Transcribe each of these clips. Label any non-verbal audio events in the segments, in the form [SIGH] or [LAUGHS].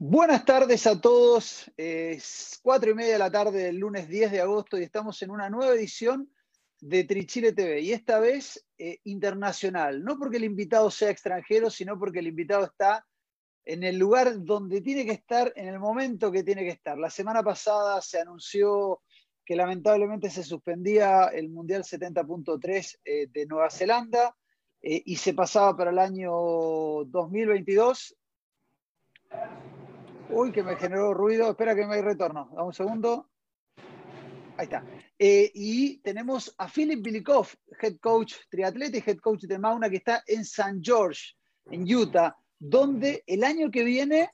Buenas tardes a todos. Es cuatro y media de la tarde del lunes 10 de agosto y estamos en una nueva edición de Trichile TV y esta vez eh, internacional. No porque el invitado sea extranjero, sino porque el invitado está en el lugar donde tiene que estar, en el momento que tiene que estar. La semana pasada se anunció que lamentablemente se suspendía el Mundial 70.3 eh, de Nueva Zelanda eh, y se pasaba para el año 2022 Uy, que me generó ruido. Espera que me hay retorno. Dame un segundo. Ahí está. Eh, y tenemos a Philip Bilikov, head coach triatleta y head coach de Mauna, que está en San George, en Utah, donde el año que viene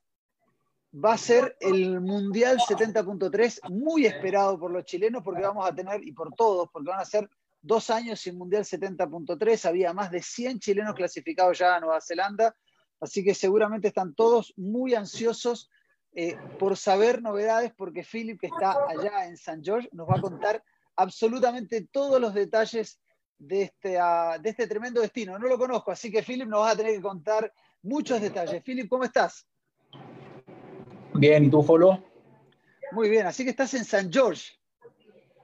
va a ser el Mundial 70.3, muy esperado por los chilenos, porque vamos a tener, y por todos, porque van a ser dos años sin Mundial 70.3. Había más de 100 chilenos clasificados ya a Nueva Zelanda, así que seguramente están todos muy ansiosos eh, por saber novedades, porque Philip, que está allá en San George, nos va a contar absolutamente todos los detalles de este, ah, de este tremendo destino. No lo conozco, así que Philip nos va a tener que contar muchos detalles. Philip, ¿cómo estás? Bien, ¿y tú, Folo? Muy bien, así que estás en San George.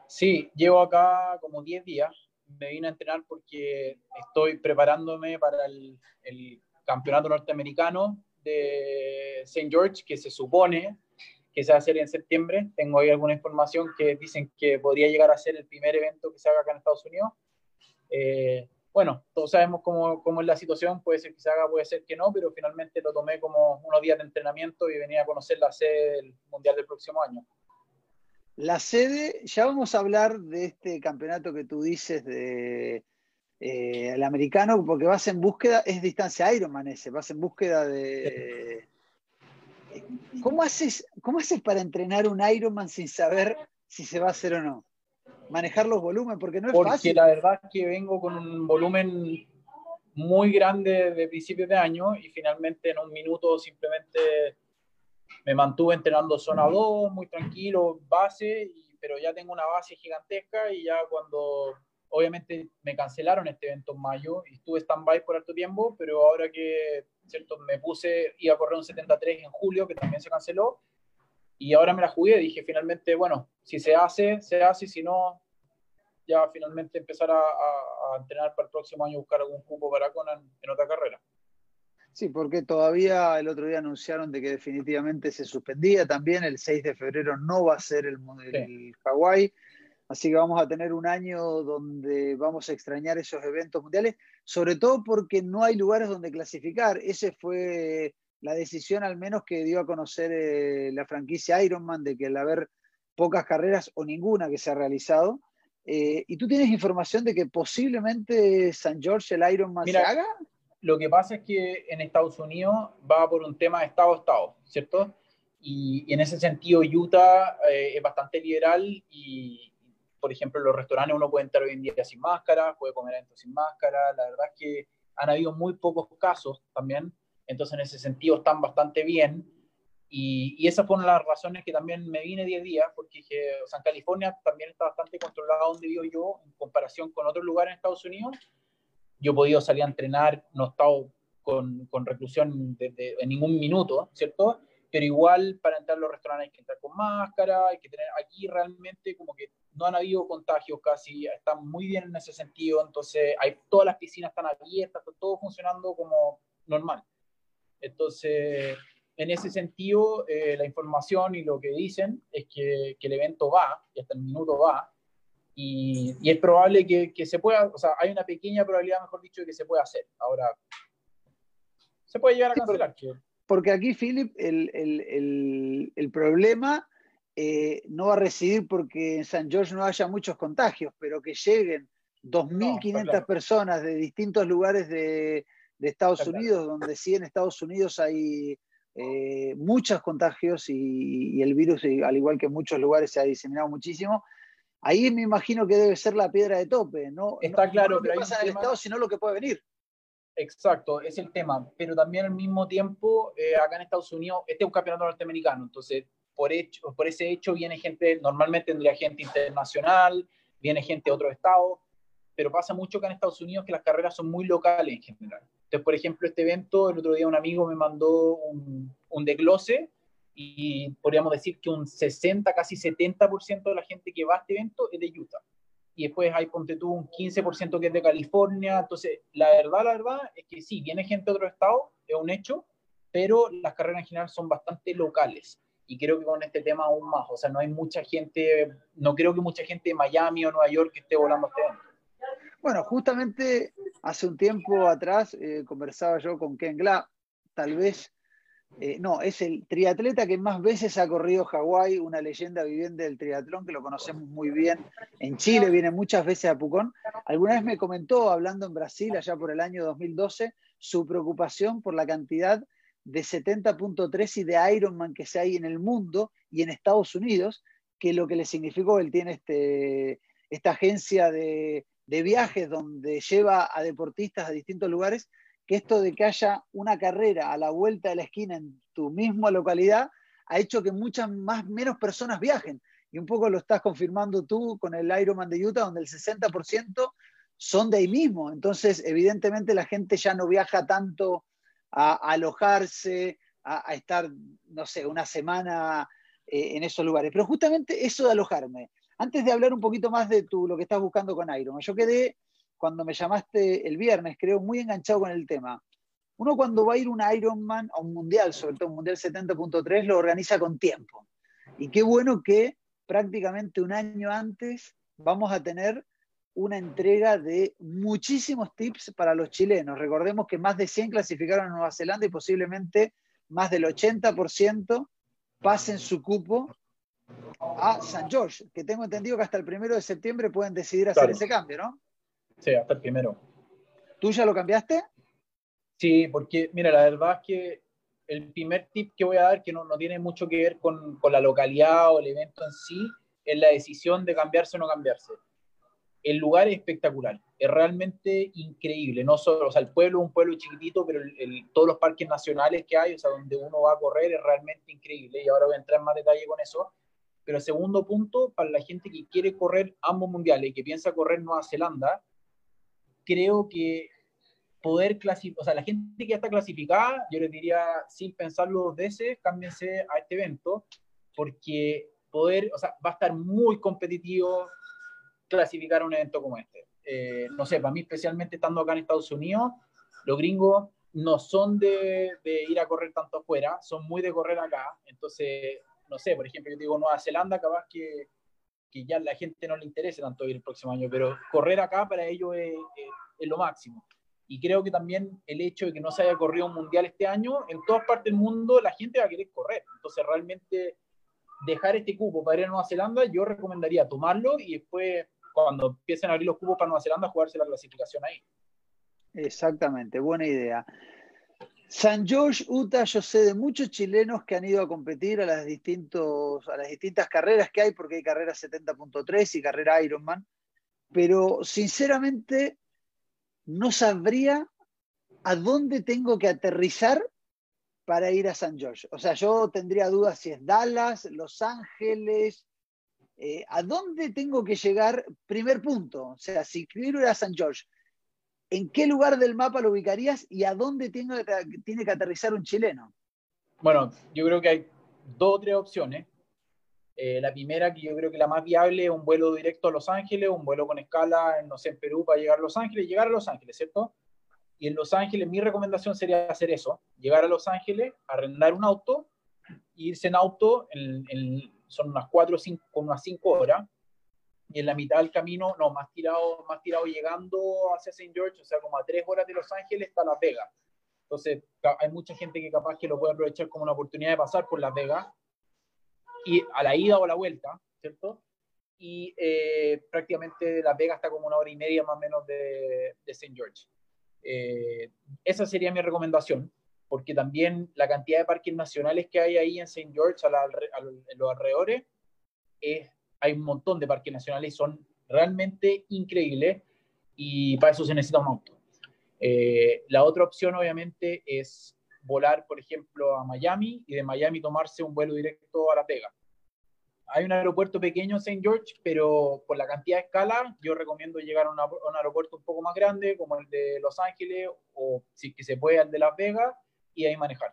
Sí, llevo acá como 10 días. Me vine a entrenar porque estoy preparándome para el, el campeonato norteamericano de St. George que se supone que se va a hacer en septiembre. Tengo ahí alguna información que dicen que podría llegar a ser el primer evento que se haga acá en Estados Unidos. Eh, bueno, todos sabemos cómo, cómo, es la situación, puede ser que se haga, puede ser que no, pero finalmente lo tomé como unos días de entrenamiento y venía a conocer la sede del Mundial del próximo año. La sede, ya vamos a hablar de este campeonato que tú dices de, eh, el americano, porque vas en búsqueda, es distancia Ironman ese, vas en búsqueda de... ¿Cómo haces, ¿Cómo haces para entrenar un Ironman sin saber si se va a hacer o no? Manejar los volúmenes, porque no es porque fácil. la verdad es que vengo con un volumen muy grande de principios de año y finalmente en un minuto simplemente me mantuve entrenando zona 2, muy tranquilo, base, pero ya tengo una base gigantesca y ya cuando obviamente me cancelaron este evento en mayo y estuve stand-by por alto tiempo, pero ahora que ¿cierto? me puse, iba a correr un 73 en julio, que también se canceló, y ahora me la jugué, dije finalmente, bueno, si se hace, se hace, si no, ya finalmente empezar a, a, entrenar para el próximo año, buscar algún cupo para Conan en otra carrera. Sí, porque todavía el otro día anunciaron de que definitivamente se suspendía también, el 6 de febrero no va a ser el, el sí. Hawái. Así que vamos a tener un año donde vamos a extrañar esos eventos mundiales, sobre todo porque no hay lugares donde clasificar. Esa fue la decisión al menos que dio a conocer eh, la franquicia Ironman de que al haber pocas carreras o ninguna que se ha realizado, eh, ¿y tú tienes información de que posiblemente San George el Ironman Mira, se haga? Lo que pasa es que en Estados Unidos va por un tema de Estado a Estado, ¿cierto? Y, y en ese sentido Utah eh, es bastante liberal y, por ejemplo, los restaurantes uno puede entrar hoy en día sin máscara, puede comer adentro sin máscara. La verdad es que han habido muy pocos casos también, entonces en ese sentido están bastante bien. Y, y esas fueron las razones que también me vine 10 días, porque dije, o sea, en California también está bastante controlado donde vivo yo en comparación con otros lugares en Estados Unidos. Yo he podido salir a entrenar, no he estado con, con reclusión de, de, en ningún minuto, ¿cierto? Pero igual para entrar a los restaurantes hay que entrar con máscara, hay que tener aquí realmente como que no han habido contagios casi, están muy bien en ese sentido, entonces hay, todas las piscinas están abiertas, todo funcionando como normal. Entonces, en ese sentido, eh, la información y lo que dicen es que, que, el evento va, y hasta el minuto va, y, y es probable que, que, se pueda, o sea, hay una pequeña probabilidad, mejor dicho, de que se pueda hacer. Ahora, se puede llegar a cancelar. Sí, porque, porque aquí, Philip, el, el, el, el problema eh, no va a residir porque en San George no haya muchos contagios, pero que lleguen 2.500 no, claro. personas de distintos lugares de, de Estados claro. Unidos, donde sí en Estados Unidos hay eh, muchos contagios y, y, el virus, al igual que en muchos lugares, se ha diseminado muchísimo. Ahí me imagino que debe ser la piedra de tope, ¿no? Está no, claro, no lo que pasa en el tema... Estado, sino lo que puede venir. Exacto, es el tema. Pero también al mismo tiempo, eh, acá en Estados Unidos, este es un campeonato norteamericano, entonces por, hecho, por ese hecho viene gente, normalmente tendría gente internacional, viene gente de otros estados, pero pasa mucho acá en Estados Unidos que las carreras son muy locales en general. Entonces, por ejemplo, este evento, el otro día un amigo me mandó un, un desglose y podríamos decir que un 60, casi 70% de la gente que va a este evento es de Utah. Y después hay, ponte tú, un 15% que es de California. Entonces, la verdad, la verdad es que sí, viene gente de otro estado, es un hecho, pero las carreras en general son bastante locales. Y creo que con este tema aún más. O sea, no hay mucha gente, no creo que mucha gente de Miami o Nueva York esté volando este evento. Bueno, justamente hace un tiempo atrás eh, conversaba yo con Ken Gla, tal vez eh, no, es el triatleta que más veces ha corrido Hawái, una leyenda viviente del triatlón que lo conocemos muy bien en Chile, viene muchas veces a Pucón. Alguna vez me comentó, hablando en Brasil, allá por el año 2012, su preocupación por la cantidad de 70.3 y de Ironman que se hay en el mundo y en Estados Unidos, que lo que le significó, él tiene este, esta agencia de, de viajes donde lleva a deportistas a distintos lugares que esto de que haya una carrera a la vuelta de la esquina en tu misma localidad ha hecho que muchas más, menos personas viajen. Y un poco lo estás confirmando tú con el Ironman de Utah, donde el 60% son de ahí mismo. Entonces, evidentemente, la gente ya no viaja tanto a, alojarse, a, estar, no sé, una semana eh, en esos lugares. Pero justamente eso de alojarme. Antes de hablar un poquito más de tu, lo que estás buscando con Ironman, yo quedé cuando me llamaste el viernes, creo, muy enganchado con el tema. Uno cuando va a ir un Ironman, a un mundial, sobre todo un mundial 70.3, lo organiza con tiempo. Y qué bueno que prácticamente un año antes vamos a tener una entrega de muchísimos tips para los chilenos. Recordemos que más de 100 clasificaron a Nueva Zelanda y posiblemente más del 80% pasen su cupo a San George, que tengo entendido que hasta el primero de septiembre pueden decidir hacer ese cambio, ¿no? Sí, hasta el primero. ¿Tú ya lo cambiaste? Sí, porque mira, la verdad es que el primer tip que voy a dar, que no, no tiene mucho que ver con, con, la localidad o el evento en sí, es la decisión de cambiarse o no cambiarse. El lugar es espectacular, es realmente increíble. No solo, o sea, el pueblo es un pueblo chiquitito, pero el, todos los parques nacionales que hay, o sea, donde uno va a correr, es realmente increíble. Y ahora voy a entrar en más detalle con eso. Pero segundo punto, para la gente que quiere correr ambos mundiales y que piensa correr Nueva Zelanda, creo que poder clasificar, o sea, la gente que ya está clasificada, yo les diría, sin pensarlo dos veces, cámbiense a este evento, porque poder, o sea, va a estar muy competitivo clasificar un evento como este. Eh, no sé, para mí especialmente estando acá en Estados Unidos, los gringos no son de, de, ir a correr tanto afuera, son muy de correr acá. Entonces, no sé, por ejemplo, yo digo Nueva Zelanda, capaz que que ya la gente no le interese tanto ir el próximo año, pero correr acá para ellos es, lo máximo. Y creo que también el hecho de que no se haya corrido un mundial este año, en todas partes del mundo la gente va a querer correr. Entonces realmente dejar este cupo para ir a Nueva Zelanda, yo recomendaría tomarlo y después cuando empiecen a abrir los cupos para Nueva Zelanda, jugarse la clasificación ahí. Exactamente, buena idea. San George, Utah, yo sé de muchos chilenos que han ido a competir a las, distintos, a las distintas carreras que hay, porque hay carreras 70.3 y carrera Ironman, pero sinceramente no sabría a dónde tengo que aterrizar para ir a San George. O sea, yo tendría dudas si es Dallas, Los Ángeles, eh, ¿a dónde tengo que llegar? Primer punto, o sea, si quiero ir a San George, ¿en qué lugar del mapa lo ubicarías y a dónde tiene, que aterrizar un chileno? Bueno, yo creo que hay dos o tres opciones. Eh, la primera, que yo creo que la más viable, es un vuelo directo a Los Ángeles, un vuelo con escala, no sé, en Perú para llegar a Los Ángeles, llegar a Los Ángeles, ¿cierto? Y en Los Ángeles mi recomendación sería hacer eso, llegar a Los Ángeles, arrendar un auto, irse en auto, son unas cuatro o cinco, unas cinco horas, y en la mitad del camino, no, más tirado, más tirado llegando hacia St. George, o sea, como a tres horas de Los Ángeles está Las Vegas. Entonces, hay mucha gente que capaz que lo puede aprovechar como una oportunidad de pasar por Las Vegas, y a la ida o a la vuelta, ¿cierto? Y eh, prácticamente Las Vegas está como una hora y media más o menos de, de St. George. Eh, esa sería mi recomendación, porque también la cantidad de parques nacionales que hay ahí en St. George, a en los alrededores, es hay un montón de parques nacionales y son realmente increíbles y para eso se necesita un auto. Eh, la otra opción obviamente es volar, por ejemplo, a Miami y de Miami tomarse un vuelo directo a La Vega. Hay un aeropuerto pequeño en St. George, pero por la cantidad de escala, yo recomiendo llegar a, un aeropuerto un poco más grande, como el de Los Ángeles, o si que se puede, al de Las Vegas, y ahí manejar.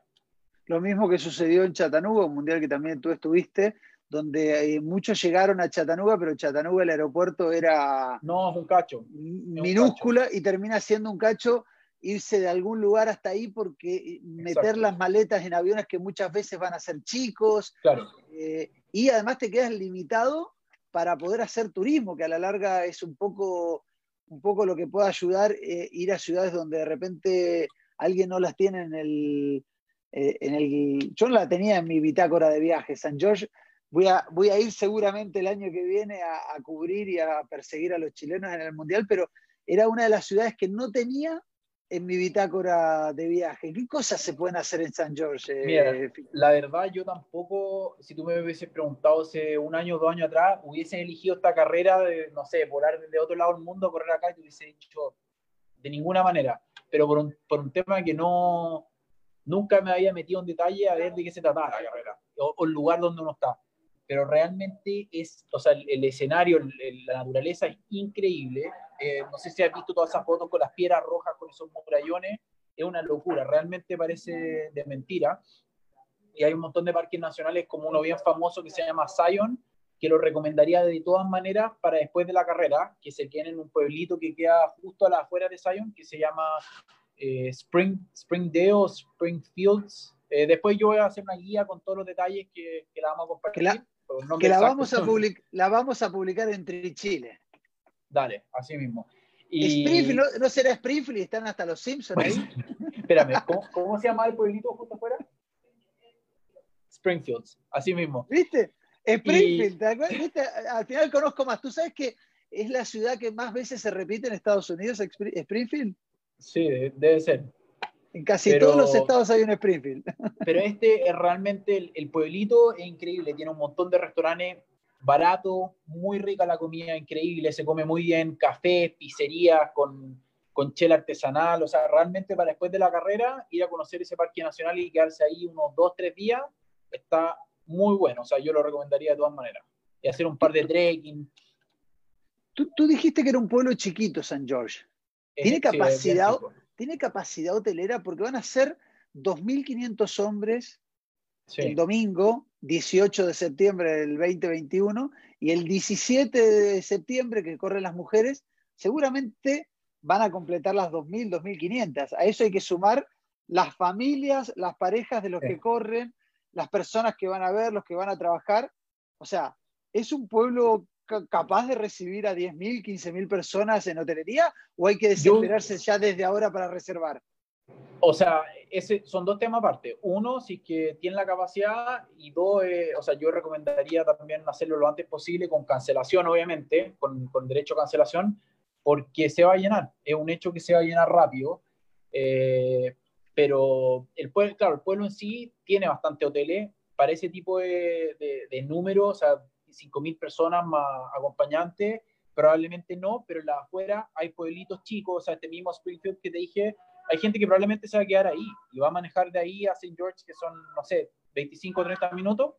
Lo mismo que sucedió en Chattanooga, un mundial que también tú estuviste, donde eh, muchos llegaron a Chattanooga, pero Chattanooga el aeropuerto era... No, es un cacho. Minúscula y termina siendo un cacho irse de algún lugar hasta ahí porque eh, meter las maletas en aviones que muchas veces van a ser chicos. Claro. Eh, y además te quedas limitado para poder hacer turismo, que a la larga es un poco, un poco lo que puede ayudar ir a ciudades donde de repente alguien no las tiene en el, en el... Yo no la tenía en mi bitácora de viaje. San George voy a, voy a ir seguramente el año que viene a, cubrir y a perseguir a los chilenos en el Mundial, pero era una de las ciudades que no tenía en mi bitácora de viaje. ¿Qué cosas se pueden hacer en San George? Eh, la verdad, yo tampoco, si tú me hubieses preguntado hace un año, dos años atrás, hubiese elegido esta carrera de, no sé, volar desde otro lado del mundo, correr acá, y te hubiese dicho de ninguna manera. Pero por un, por un tema que no, nunca me había metido en detalle a ver de qué se trataba la carrera, o el lugar donde uno está pero realmente es, o sea, el, escenario, la naturaleza es increíble. Eh, no sé si has visto todas esas fotos con las piedras rojas, con esos murallones, es una locura, realmente parece de mentira. Y hay un montón de parques nacionales, como uno bien famoso que se llama Zion, que lo recomendaría de todas maneras para después de la carrera, que se queden en un pueblito que queda justo a la afuera de Zion, que se llama eh, Spring, Springdale o Springfields. Eh, después yo voy a hacer una guía con todos los detalles que, que la vamos a compartir que la vamos, a la vamos a publicar entre Chile. Dale, así mismo. ¿no, será Springfield y están hasta los Simpsons ahí? Espérame, ¿cómo, se llama el pueblito justo afuera? Springfield, así mismo. ¿Viste? Springfield, Al final conozco más. ¿Tú sabes que es la ciudad que más veces se repite en Estados Unidos, Springfield? Sí, debe ser. En casi todos los estados hay un Springfield. [LAUGHS] Pero este es realmente el, pueblito, es increíble, tiene un montón de restaurantes baratos, muy rica la comida, increíble, se come muy bien, café, pizzerías con, con chela artesanal, o sea, realmente para después de la carrera ir a conocer ese parque nacional y quedarse ahí unos dos, tres días, está muy bueno, o sea, yo lo recomendaría de todas maneras. Y hacer un par de trekking. Tú, tú dijiste que era un pueblo chiquito, San George. ¿Tiene capacidad, tiene capacidad hotelera porque van a ser 2.500 hombres el domingo 18 de septiembre del 2021 y el 17 de septiembre que corren las mujeres, seguramente van a completar las 2.000, 2.500. A eso hay que sumar las familias, las parejas de los que corren, las personas que van a ver, los que van a trabajar. O sea, es un pueblo capaz de recibir a 10.000, 15.000 personas en hotelería o hay que desesperarse ya desde ahora para reservar? O sea, ese, son dos temas aparte. Uno, si es que tiene la capacidad y dos, eh, o sea, yo recomendaría también hacerlo lo antes posible con cancelación, obviamente, con, con, derecho a cancelación, porque se va a llenar. Es un hecho que se va a llenar rápido. Eh, pero el pueblo, claro, el pueblo en sí tiene bastante hoteles para ese tipo de, de, de números, o sea, 5.000 personas más acompañantes, probablemente no, pero en la afuera hay pueblitos chicos, o sea, este mismo Springfield que te dije, hay gente que probablemente se va a quedar ahí y va a manejar de ahí a St. George, que son, no sé, 25 o 30 minutos.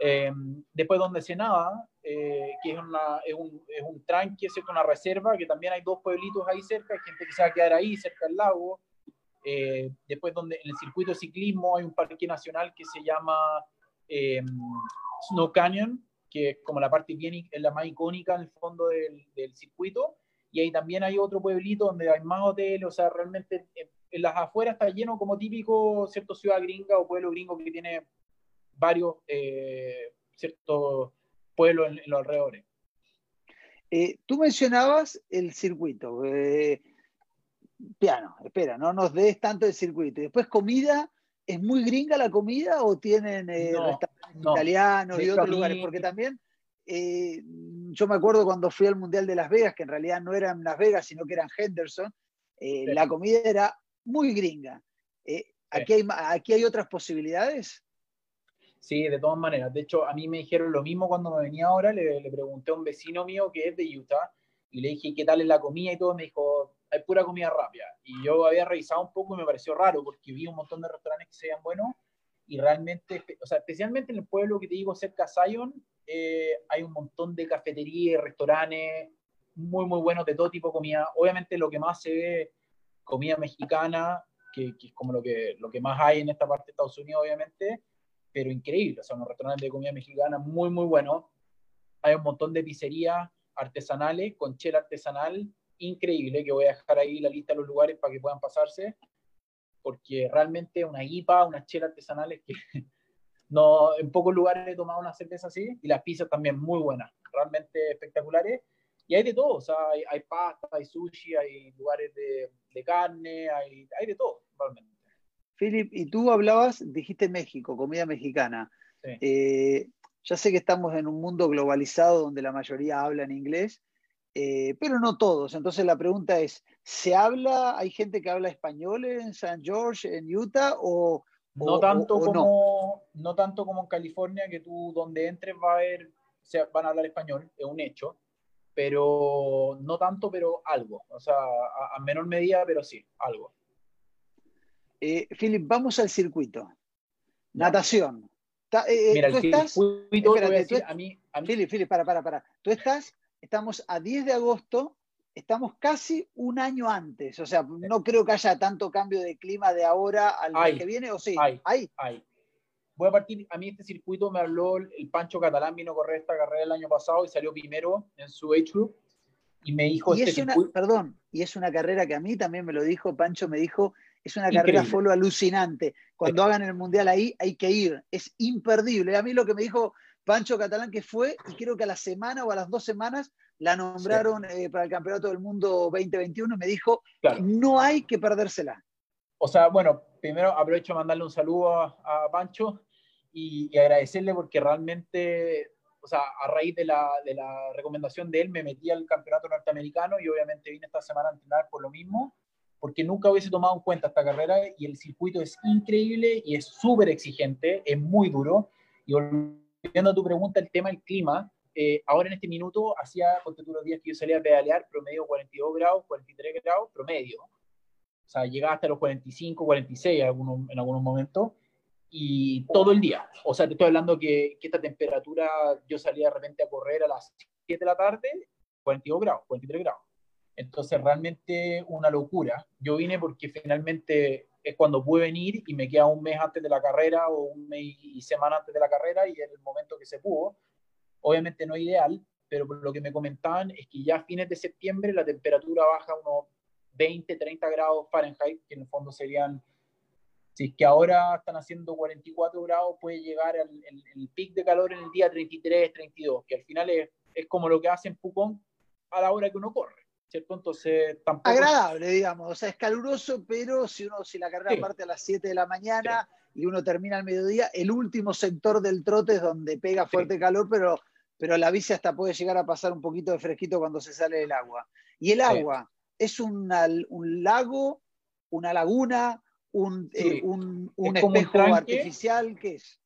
Eh, después donde se nada, eh, que es, una, es, un, es un tranque, es una reserva, que también hay dos pueblitos ahí cerca, hay gente que se va a quedar ahí, cerca del lago. Eh, después donde en el circuito de ciclismo hay un parque nacional que se llama Snow Canyon, que es como la parte bien, la más icónica en el fondo del, del, circuito. Y ahí también hay otro pueblito donde hay más hoteles, o sea, realmente en, las afueras está lleno como típico cierto ciudad gringa o pueblo gringo que tiene varios eh, ciertos pueblos en, los alrededores. Eh, tú mencionabas el circuito. Eh, piano, espera, no nos des tanto el circuito. Y después comida, ¿es muy gringa la comida o tienen restaurantes italianos y otros lugares, porque también eh, yo me acuerdo cuando fui al Mundial de Las Vegas, que en realidad no eran Las Vegas, sino que eran Henderson, eh, la comida era muy gringa. Eh, aquí, hay, ¿Aquí hay otras posibilidades? Sí, de todas maneras. De hecho, a mí me dijeron lo mismo cuando me venía ahora. Le, le, pregunté a un vecino mío que es de Utah y le dije qué tal es la comida y todo. Me dijo, hay pura comida rápida. Y yo había revisado un poco y me pareció raro porque vi un montón de restaurantes que se veían buenos y realmente, o sea, especialmente en el pueblo que te digo cerca de Zion, eh, hay un montón de cafeterías, restaurantes muy, muy buenos de todo tipo de comida. Obviamente lo que más se ve, comida mexicana, que, es como lo que, lo que más hay en esta parte de Estados Unidos, obviamente, pero increíble. O sea, unos restaurantes de comida mexicana muy, muy buenos. Hay un montón de pizzerías artesanales con chela artesanal increíble, que voy a dejar ahí la lista de los lugares para que puedan pasarse, porque realmente una IPA, unas chelas artesanales que [LAUGHS] no, en pocos lugares he tomado una cerveza así, y las pizzas también muy buenas, realmente espectaculares. Y hay de todo, o sea, hay, pasta, hay sushi, hay lugares de, de carne, hay, hay, de todo, realmente. Philip, y tú hablabas, dijiste México, comida mexicana. Eh, ya sé que estamos en un mundo globalizado donde la mayoría habla en inglés, eh, pero no todos. Entonces la pregunta es, ¿se habla, hay gente que habla español en San George, en Utah, o, no tanto como no? tanto como en California, que tú donde entres va a haber, se van a hablar español, es un hecho, pero no tanto, pero algo, o sea, a, menor medida, pero sí, algo. Eh, Philip, vamos al circuito. Natación. Eh, Mira, el circuito, a mí, a mí... Philip, Philip, para, para, para. Tú estás estamos a 10 de agosto, estamos casi un año antes. O sea, no creo que haya tanto cambio de clima de ahora al mes que viene, ¿o sí? Hay, hay. Voy a partir, a mí este circuito me habló el Pancho Catalán, vino a correr esta carrera el año pasado y salió primero en su age group y me dijo... Y este es una, perdón, y es una carrera que a mí también me lo dijo, Pancho me dijo, es una carrera follow alucinante. Cuando hagan el mundial ahí hay que ir, es imperdible. A mí lo que me dijo Pancho Catalán que fue, y creo que a la semana o a las dos semanas la nombraron eh, para el Campeonato del Mundo 2021 y me dijo, no hay que perdérsela. O sea, bueno, primero aprovecho a mandarle un saludo a, Pancho y, agradecerle porque realmente, o sea, a raíz de la, de la recomendación de él me metí al Campeonato Norteamericano y obviamente vine esta semana a entrenar por lo mismo porque nunca hubiese tomado en cuenta esta carrera y el circuito es increíble y es súper exigente, es muy duro. Y Viendo a tu pregunta, el tema del clima, eh, ahora en este minuto hacía, ponte tú los días que yo salía a pedalear, promedio 42 grados, 43 grados, promedio. O sea, llegaba hasta los 45, 46 en algunos, en algunos momentos, y todo el día. O sea, te estoy hablando que, que esta temperatura, yo salía de repente a correr a las 7 de la tarde, 42 grados, 43 grados. Entonces, realmente una locura. Yo vine porque finalmente es cuando pude venir y me queda un mes antes de la carrera o un mes y semana antes de la carrera y en el momento que se pudo. Obviamente no ideal, pero lo que me comentaban es que ya a fines de septiembre la temperatura baja unos 20, 30 grados Fahrenheit, que en el fondo serían, si es que ahora están haciendo 44 grados, puede llegar al el pic de calor en el día 33, 32, que al final es, es como lo que hacen Pucón a la hora que uno corre. Entonces tampoco... Agradable, digamos, o sea, es caluroso, pero si uno, si la carrera parte a las 7 de la mañana y uno termina al mediodía, el último sector del trote es donde pega fuerte calor, pero, pero la bici hasta puede llegar a pasar un poquito de fresquito cuando se sale del agua. Y el agua, ¿es un lago, una laguna, un, eh, un, espejo artificial? ¿Qué es?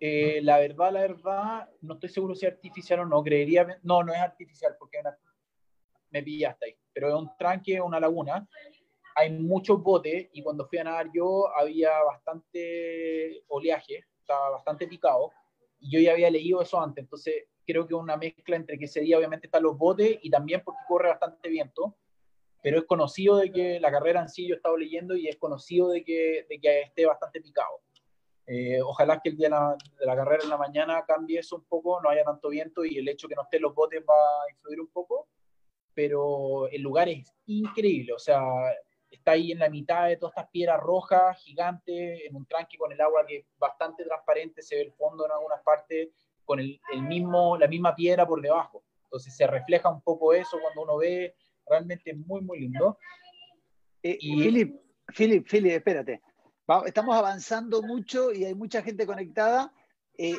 Eh, la verdad, la verdad, no estoy seguro si es artificial o no, creería, no, no es artificial, porque me pillaste ahí. Pero es un tranque, una laguna. Hay muchos botes y cuando fui a nadar yo había bastante oleaje, estaba bastante picado. Y yo ya había leído eso antes, entonces creo que una mezcla entre que ese día obviamente están los botes y también porque corre bastante viento. Pero es conocido de que la carrera en sí yo he estado leyendo y es conocido de que, de que esté bastante picado. Eh, ojalá que el día de la, de la, carrera en la mañana cambie eso un poco, no haya tanto viento y el hecho que no estén los botes va a influir un poco pero el lugar es increíble, o sea, está ahí en la mitad de todas estas piedras rojas gigantes, en un tranque con el agua que es bastante transparente, se ve el fondo en algunas partes, con el, mismo, la misma piedra por debajo. Entonces se refleja un poco eso cuando uno ve, realmente muy, muy lindo. Eh, y... Philip, Philip, Philip, espérate. estamos avanzando mucho y hay mucha gente conectada. Eh,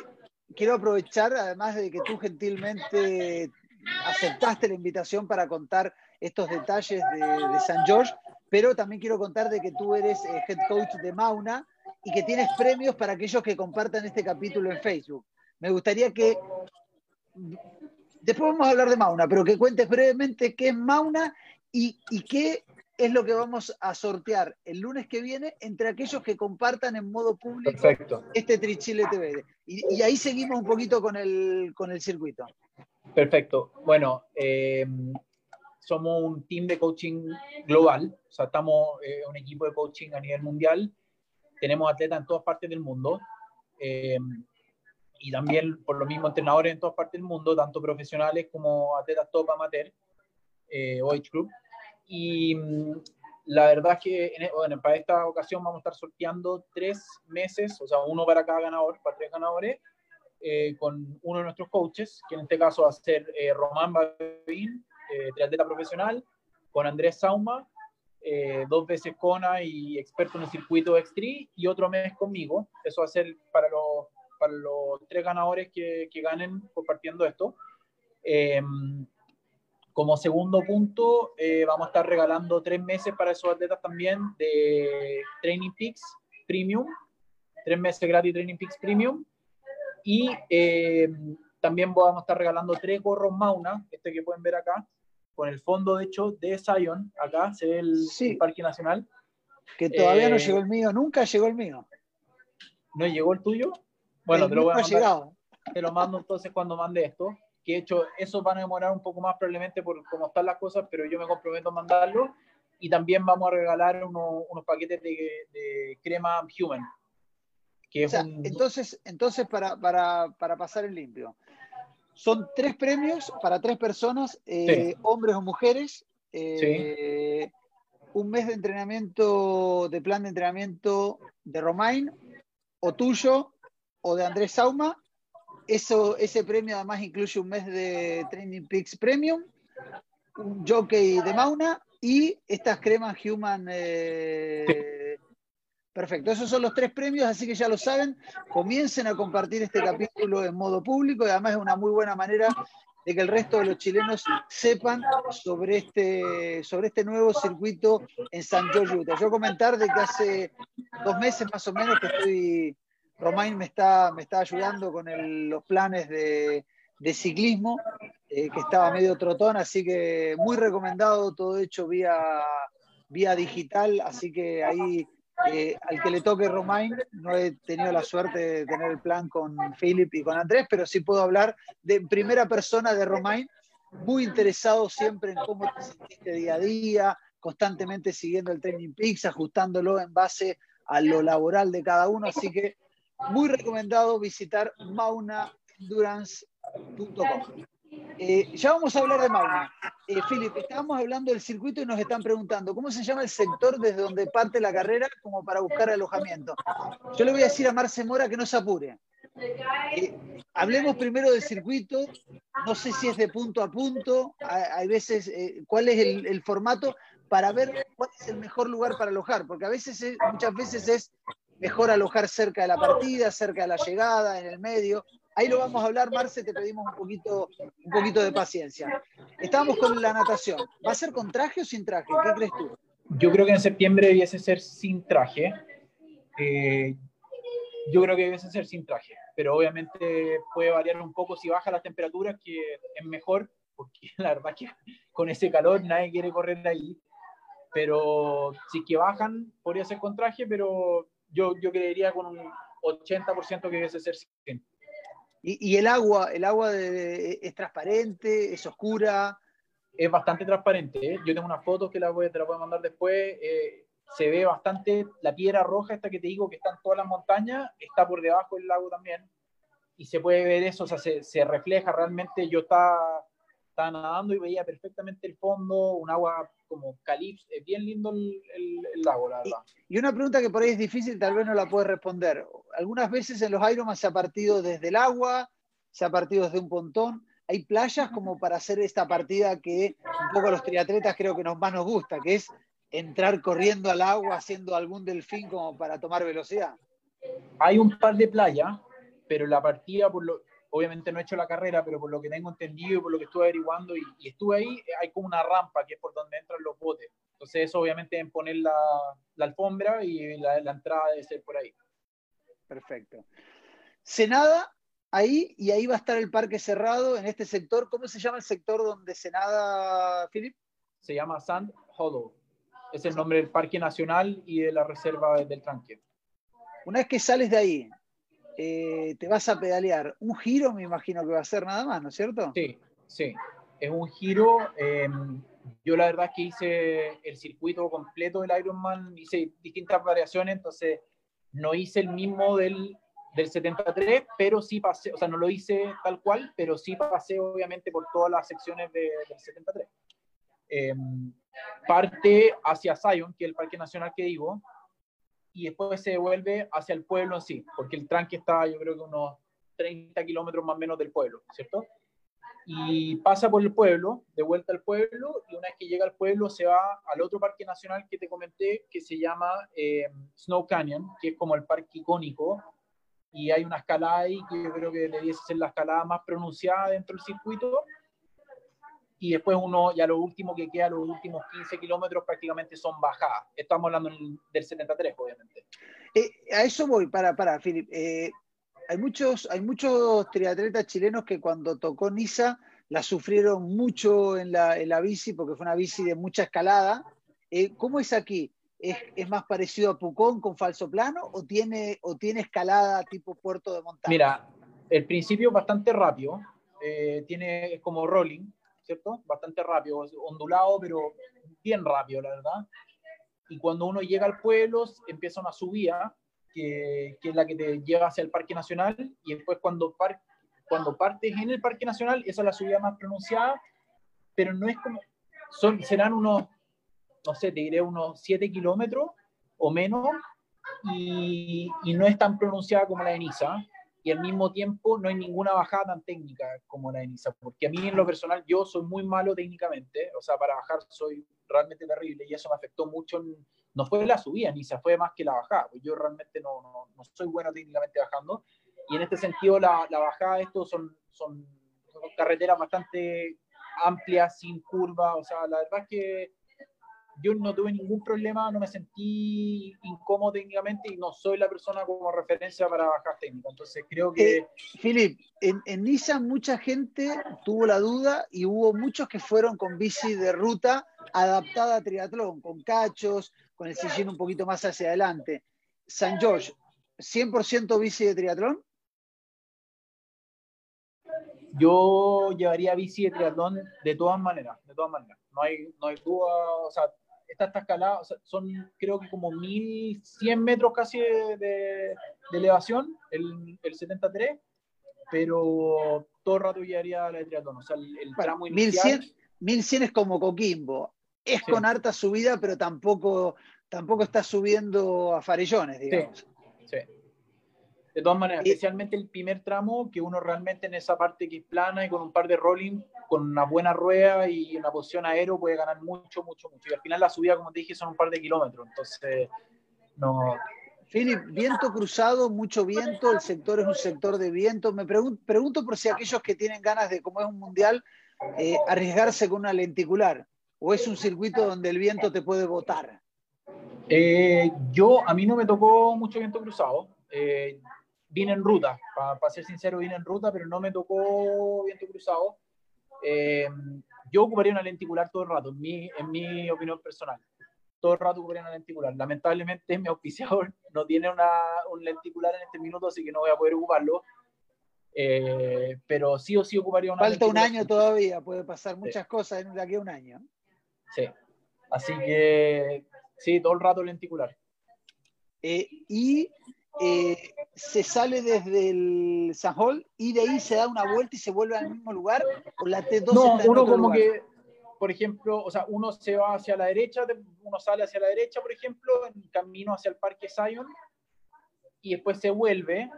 quiero aprovechar, además de que tú gentilmente aceptaste la invitación para contar estos detalles de, San George, pero también quiero contar de que tú eres eh, head coach de Mauna y que tienes premios para aquellos que compartan este capítulo en Facebook. Me gustaría que, después vamos a hablar de Mauna, pero que cuentes brevemente qué es Mauna y, qué es lo que vamos a sortear el lunes que viene entre aquellos que compartan en modo público este Trichile TV. Y, y, ahí seguimos un poquito con el, con el circuito. Perfecto. Bueno, eh, somos un team de coaching global, o sea, estamos eh, un equipo de coaching a nivel mundial, tenemos atletas en todas partes del mundo eh, y también por lo mismo entrenadores en todas partes del mundo, tanto profesionales como atletas top amateur eh, o Group. Y mm, la verdad es que e, bueno, para esta ocasión vamos a estar sorteando tres meses, o sea, uno para cada ganador, para tres ganadores, eh, con uno de nuestros coaches, que en este caso va a ser eh, Román Bavín, eh, triatleta profesional, con Andrés Sauma, eh, dos veces CONA y experto en el circuito X3, y otro mes conmigo. Eso va a ser para los, para los tres ganadores que, que ganen compartiendo esto. Como segundo punto, eh, vamos a estar regalando tres meses para esos atletas también de Training Peaks Premium, tres meses gratis Training Peaks Premium. Y eh, también vamos a estar regalando tres gorros Mauna, este que pueden ver acá, con el fondo de hecho de Zion, acá se ve el, Parque Nacional. Que todavía no eh, llegó el mío, nunca llegó el mío. ¿No llegó el tuyo? Bueno, te lo voy a mandar. Te lo mando entonces cuando mande esto que de hecho eso van a demorar un poco más probablemente por cómo están las cosas, pero yo me comprometo a mandarlo. Y también vamos a regalar unos paquetes de, crema Human. Que entonces, entonces para, para, para, pasar en limpio, son tres premios para tres personas, eh, hombres o mujeres. Eh, un mes de entrenamiento, de plan de entrenamiento de Romain, o tuyo, o de Andrés Sauma, eso, ese premio además incluye un mes de Training Peaks Premium, un jockey de Mauna y estas cremas Human. Eh, perfecto, esos son los tres premios, así que ya lo saben. Comiencen a compartir este capítulo en modo público y además es una muy buena manera de que el resto de los chilenos sepan sobre este, sobre este nuevo circuito en San George, Utah. Yo comentar de que hace dos meses más o menos que estoy Romain me está, me está ayudando con los planes de, ciclismo, eh, que estaba medio trotón, así que muy recomendado, todo hecho vía, vía digital, así que ahí eh, al que le toque Romain, no he tenido la suerte de tener el plan con Philip y con Andrés, pero sí puedo hablar de primera persona de Romain, muy interesado siempre en cómo te sentiste día a día, constantemente siguiendo el Training Peaks, ajustándolo en base a lo laboral de cada uno, así que muy recomendado visitar maunaendurance.com. Eh, ya vamos a hablar de Mauna. Eh, Philip, estábamos hablando del circuito y nos están preguntando cómo se llama el sector desde donde parte la carrera como para buscar alojamiento. Yo le voy a decir a Marce Mora que no se apure. Eh, hablemos primero del circuito, no sé si es de punto a punto, hay, veces, eh, cuál es el, formato para ver cuál es el mejor lugar para alojar, porque a veces, muchas veces es mejor alojar cerca de la partida, cerca de la llegada, en el medio. Ahí lo vamos a hablar, Marce, te pedimos un poquito, un poquito de paciencia. Estamos con la natación. ¿Va a ser con traje o sin traje? ¿Qué crees tú? Yo creo que en septiembre debiese ser sin traje. Eh, yo creo que debiese ser sin traje, pero obviamente puede variar un poco si baja las temperaturas, que es mejor, porque [LAUGHS] la verdad que con ese calor nadie quiere correr ahí. Pero si que bajan, podría ser con traje, pero yo, yo creería con un 80% que debe ser 100. ¿Y, ¿Y, el agua, el agua es transparente, es oscura? Es bastante transparente. ¿eh? Yo tengo unas fotos que la voy, te las voy a mandar después. Eh, se ve bastante la piedra roja, esta que te digo que está en todas las montañas, está por debajo del lago también. Y se puede ver eso, o sea, se, se refleja realmente. Yo estaba, estaba nadando y veía perfectamente el fondo, un agua como Calips, es bien lindo el, el, lago, la verdad. Y, una pregunta que por ahí es difícil, tal vez no la puedes responder. Algunas veces en los Ironman se ha partido desde el agua, se ha partido desde un pontón. Hay playas como para hacer esta partida que un poco a los triatletas creo que nos, más nos gusta, que es entrar corriendo al agua haciendo algún delfín como para tomar velocidad. Hay un par de playas, pero la partida, por lo, obviamente no he hecho la carrera, pero por lo que tengo entendido y por lo que estuve averiguando y, estuve ahí, hay como una rampa que es por donde entran los botes. Entonces eso obviamente en poner la, la alfombra y la, la, entrada debe ser por ahí. Perfecto. Se nada ahí y ahí va a estar el parque cerrado en este sector. ¿Cómo se llama el sector donde se nada, Philip? Se llama Sand Hollow. Es el nombre del Parque Nacional y de la Reserva del Tranque. Una vez que sales de ahí, eh, te vas a pedalear. Un giro me imagino que va a ser nada más, ¿no es cierto? Sí, sí. Es un giro. Em, yo la verdad es que hice el circuito completo del Ironman, hice distintas variaciones, entonces no hice el mismo del, del 73, pero sí pasé, o sea, no lo hice tal cual, pero sí pasé obviamente por todas las secciones de, del 73. Em, parte hacia Zion, que es el Parque Nacional que digo, y después se devuelve hacia el pueblo en sí, porque el tranque está yo creo que unos 30 kilómetros más o menos del pueblo, ¿cierto? y pasa por el pueblo, de vuelta al pueblo, y una vez que llega al pueblo se va al otro parque nacional que te comenté, que se llama eh, Snow Canyon, que es como el parque icónico, y hay una escalada ahí que yo creo que debiese ser la escalada más pronunciada dentro del circuito, y después uno, ya lo último que queda, los últimos 15 kilómetros prácticamente son bajadas. Estamos hablando del 73, obviamente. Eh, a eso voy, para, para, Filip. Eh, hay muchos, hay muchos triatletas chilenos que cuando tocó Niza la sufrieron mucho en la, en la bici porque fue una bici de mucha escalada. Eh, ¿Cómo es aquí? ¿Es, ¿Es, más parecido a Pucón con falso plano o tiene, o tiene escalada tipo puerto de montaña? Mira, el principio es bastante rápido, eh, tiene, es como rolling, ¿cierto? Bastante rápido, ondulado, pero bien rápido, la verdad. Y cuando uno llega al pueblo, empieza una subida que, es la que te lleva hacia el Parque Nacional, y después cuando, par, cuando partes en el Parque Nacional, esa es la subida más pronunciada, pero no es como, son, serán unos, no sé, te diré unos 7 kilómetros o menos, y, y, no es tan pronunciada como la de Niza, y al mismo tiempo no hay ninguna bajada tan técnica como la de Niza, porque a mí en lo personal yo soy muy malo técnicamente, o sea, para bajar soy realmente terrible, y eso me afectó mucho en no fue la subida, ni se fue más que la bajada. Pues yo realmente no, no, no, soy bueno técnicamente bajando. Y en este sentido, la, la bajada, estos son, son, son, carreteras bastante amplias, sin curva. O sea, la verdad es que yo no tuve ningún problema, no me sentí incómodo técnicamente y no soy la persona como referencia para bajar técnica. Entonces creo que... Eh, Filip, en, en Nissan mucha gente tuvo la duda y hubo muchos que fueron con bici de ruta adaptada a triatlón, con cachos, con el sillín un poquito más hacia adelante. San George, ¿100% bici de triatlón? Yo llevaría bici de triatlón de todas maneras, de todas maneras. No hay, no hay duda, o sea, esta, esta escalada, o sea, son creo que como 1100 metros casi de, de, de elevación, el, el, 73, pero todo el rato llevaría la de triatlón, o sea, el, el bueno, tramo inicial... 1100, 1100 es como Coquimbo, es sí. con harta subida, pero tampoco, tampoco está subiendo a farellones, digamos. Sí, sí. De todas maneras, y, especialmente el primer tramo, que uno realmente en esa parte que es plana y con un par de rolling, con una buena rueda y una posición aero puede ganar mucho, mucho, mucho. Y al final la subida, como te dije, son un par de kilómetros. Entonces, no. Philip, viento cruzado, mucho viento, el sector es un sector de viento. Me pregunto, pregunto por si aquellos que tienen ganas de, como es un mundial, eh, arriesgarse con una lenticular o es un circuito donde el viento te puede botar? Eh, yo, a mí no me tocó mucho viento cruzado. Eh, vine en ruta, para pa ser sincero, vine en ruta, pero no me tocó viento cruzado. Eh, yo ocuparía una lenticular todo el rato, en mi, en mi opinión personal. Todo el rato ocuparía una lenticular. Lamentablemente, mi auspiciador [LAUGHS] no tiene una, un lenticular en este minuto, así que no voy a poder ocuparlo. Eh, pero sí o sí ocuparía una. Falta un año todavía, puede pasar muchas sí. cosas en de aquí a un año. Sí. Así que sí, todo el rato lenticular. Eh, y eh, se sale desde el San Hall y de ahí se da una vuelta y se vuelve al mismo lugar. ¿O la T2 no, uno como lugar? que, por ejemplo, o sea, uno se va hacia la derecha, uno sale hacia la derecha, por ejemplo, en camino hacia el Parque Zion y después se vuelve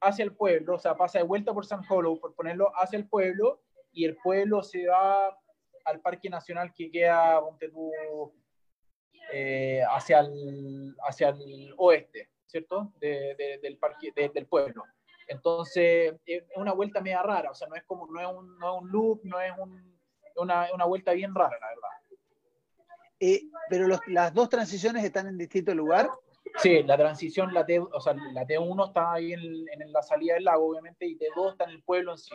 hacia el pueblo, o sea, pasa de vuelta por San Hollow, por ponerlo hacia el pueblo, y el pueblo se va al Parque Nacional que queda, ponte tú, eh, hacia, el, hacia el oeste, ¿cierto? De, de, del, parque, de, del pueblo. Entonces, es una vuelta media rara, o sea, no es como, no es un, no es un loop, no es un, una, una vuelta bien rara, la verdad. Eh, pero los, las dos transiciones están en distinto lugar. Sí, la transición, la, T, o sea, la T1 está ahí en, en, la salida del lago, obviamente, y T2 está en el pueblo en sí.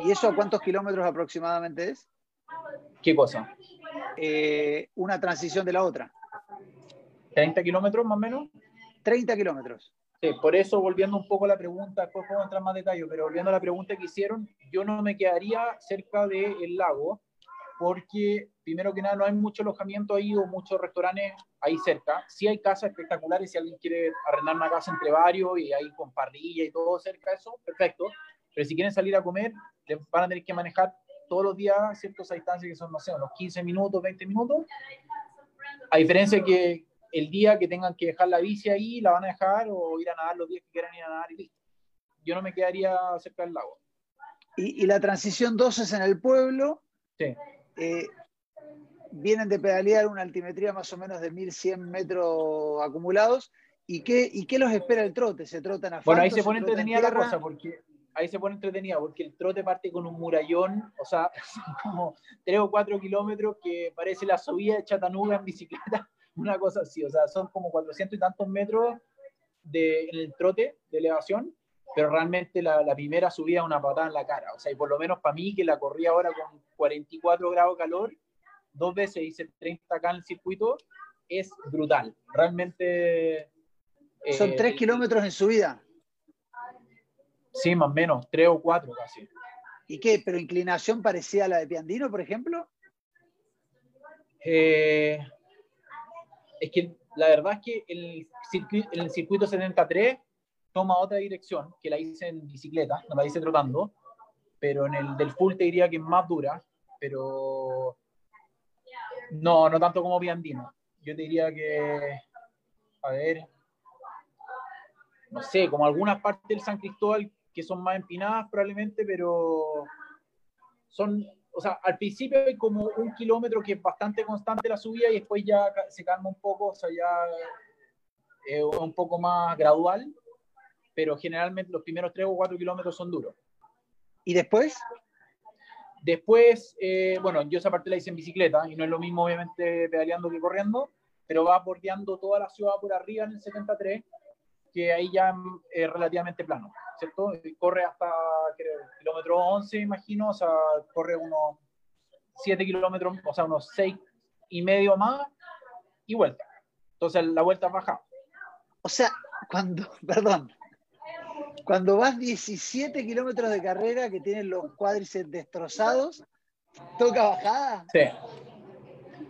¿Y eso a cuántos kilómetros aproximadamente es? ¿Qué cosa? Eh, una transición de la otra. 30 kilómetros más o menos. 30 kilómetros. Sí, por eso, volviendo un poco a la pregunta, después puedo entrar más detalle, pero volviendo a la pregunta que hicieron, yo no me quedaría cerca del lago, porque primero que nada no hay mucho alojamiento ahí o muchos restaurantes ahí cerca. Sí hay casas espectaculares si alguien quiere arrendar una casa entre varios y ahí con parrilla y todo cerca de eso, perfecto. Pero si quieren salir a comer, van a tener que manejar todos los días ciertas distancias que son, no sé, unos 15 minutos, 20 minutos. A diferencia que el día que tengan que dejar la bici ahí, la van a dejar o ir a nadar los días que quieran ir a nadar y listo. Yo no me quedaría cerca del lago. Y, y la transición 2 es en el pueblo. Sí. Eh, vienen de pedalear una altimetría más o menos de 1100 metros acumulados. ¿Y qué, ¿Y qué los espera el trote? ¿Se trotan a Bueno, ahí se pone entretenida la cosa, porque ahí se pone entretenida, porque el trote parte con un murallón, o sea, [LAUGHS] como 3 o 4 kilómetros que parece la subida de Chattanooga en bicicleta, una cosa así, o sea, son como 400 y tantos metros de, en el trote de elevación, pero realmente la, la, primera subida es una patada en la cara, o sea, y por lo menos para mí que la corrí ahora con 44 grados de calor, dos veces hice 30 acá en el circuito, es brutal, realmente... Son 3 eh, kilómetros en subida. Sí, más o menos, tres o cuatro casi. ¿Y qué? ¿Pero inclinación parecida a la de Piandino, por ejemplo? Eh, es que la verdad es que el circuito, el circuito 73 toma otra dirección, que la hice en bicicleta, no la hice trotando, pero en el del full te diría que es más dura, pero no, no tanto como Piandino. Yo te diría que, a ver, no sé, como algunas partes del San Cristóbal que son más empinadas probablemente, pero son, o sea, al principio hay como un kilómetro que es bastante constante la subida y después ya se calma un poco, o sea, ya es un poco más gradual, pero generalmente los primeros tres o cuatro kilómetros son duros. ¿Y después? Después, eh, bueno, yo esa parte la hice en bicicleta y no es lo mismo obviamente pedaleando que corriendo, pero va bordeando toda la ciudad por arriba en el 73, que ahí ya es relativamente plano. ¿cierto? corre hasta creo, kilómetro 11, imagino, o sea, corre unos 7 kilómetros, o sea, unos 6 y medio más y vuelta. Entonces la vuelta baja. O sea, cuando, [LAUGHS] perdón, cuando vas 17 kilómetros de carrera que tienes los cuádriceps destrozados, ¿toca bajada? Sí.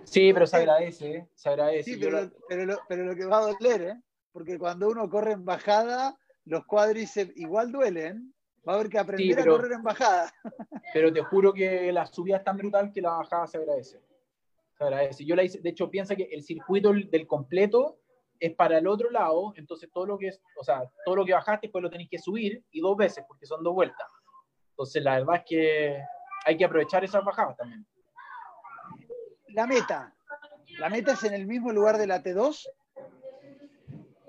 Sí, pero se agradece, ¿eh? se agradece. Sí, pero, pero, lo, pero, lo, que va a doler, ¿eh? Porque cuando uno corre en bajada, los cuádriceps igual duelen, va a haber que aprender a correr en bajada. [LAUGHS] Pero te juro que la subida es tan brutal que la bajada se agradece. Se agradece. Yo la hice, de hecho, piensa que el circuito del completo es para el otro lado, entonces todo lo que es, o sea, todo lo que bajaste, pues lo tenéis que subir y dos veces, porque son dos vueltas. Entonces, la verdad es que hay que aprovechar esas bajadas también. La meta. ¿La meta es en el mismo lugar de la T2?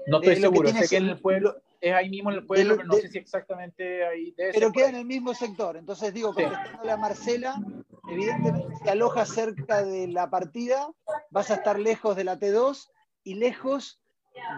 No estoy seguro, sé que en el pueblo, es ahí mismo en el pueblo, pero no sé si exactamente ahí Pero queda en el mismo sector. Entonces digo, contestándole a Marcela, evidentemente si alojas cerca de la partida, vas a estar lejos de la T2 y lejos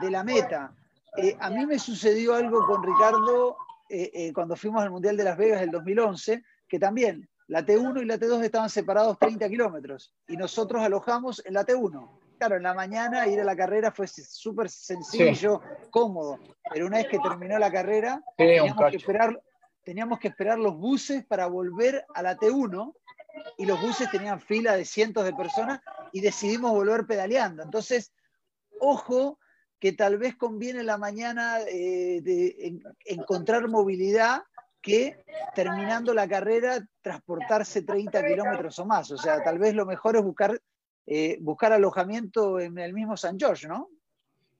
de la meta. Eh, a mí me sucedió algo con Ricardo eh, eh, cuando fuimos al Mundial de Las Vegas el 2011, que también la T1 y la T2 estaban separados 30 kilómetros y nosotros alojamos en la T1 claro, en la mañana ir a la carrera fue súper sencillo, cómodo, pero una vez que terminó la carrera, teníamos, que esperar, teníamos que esperar los buses para volver a la T1 y los buses tenían fila de cientos de personas y decidimos volver pedaleando. Entonces, ojo que tal vez conviene en la mañana eh, de, encontrar movilidad que terminando la carrera transportarse 30 kilómetros o más. O sea, tal vez lo mejor es buscar eh, buscar alojamiento en el mismo San George, ¿no?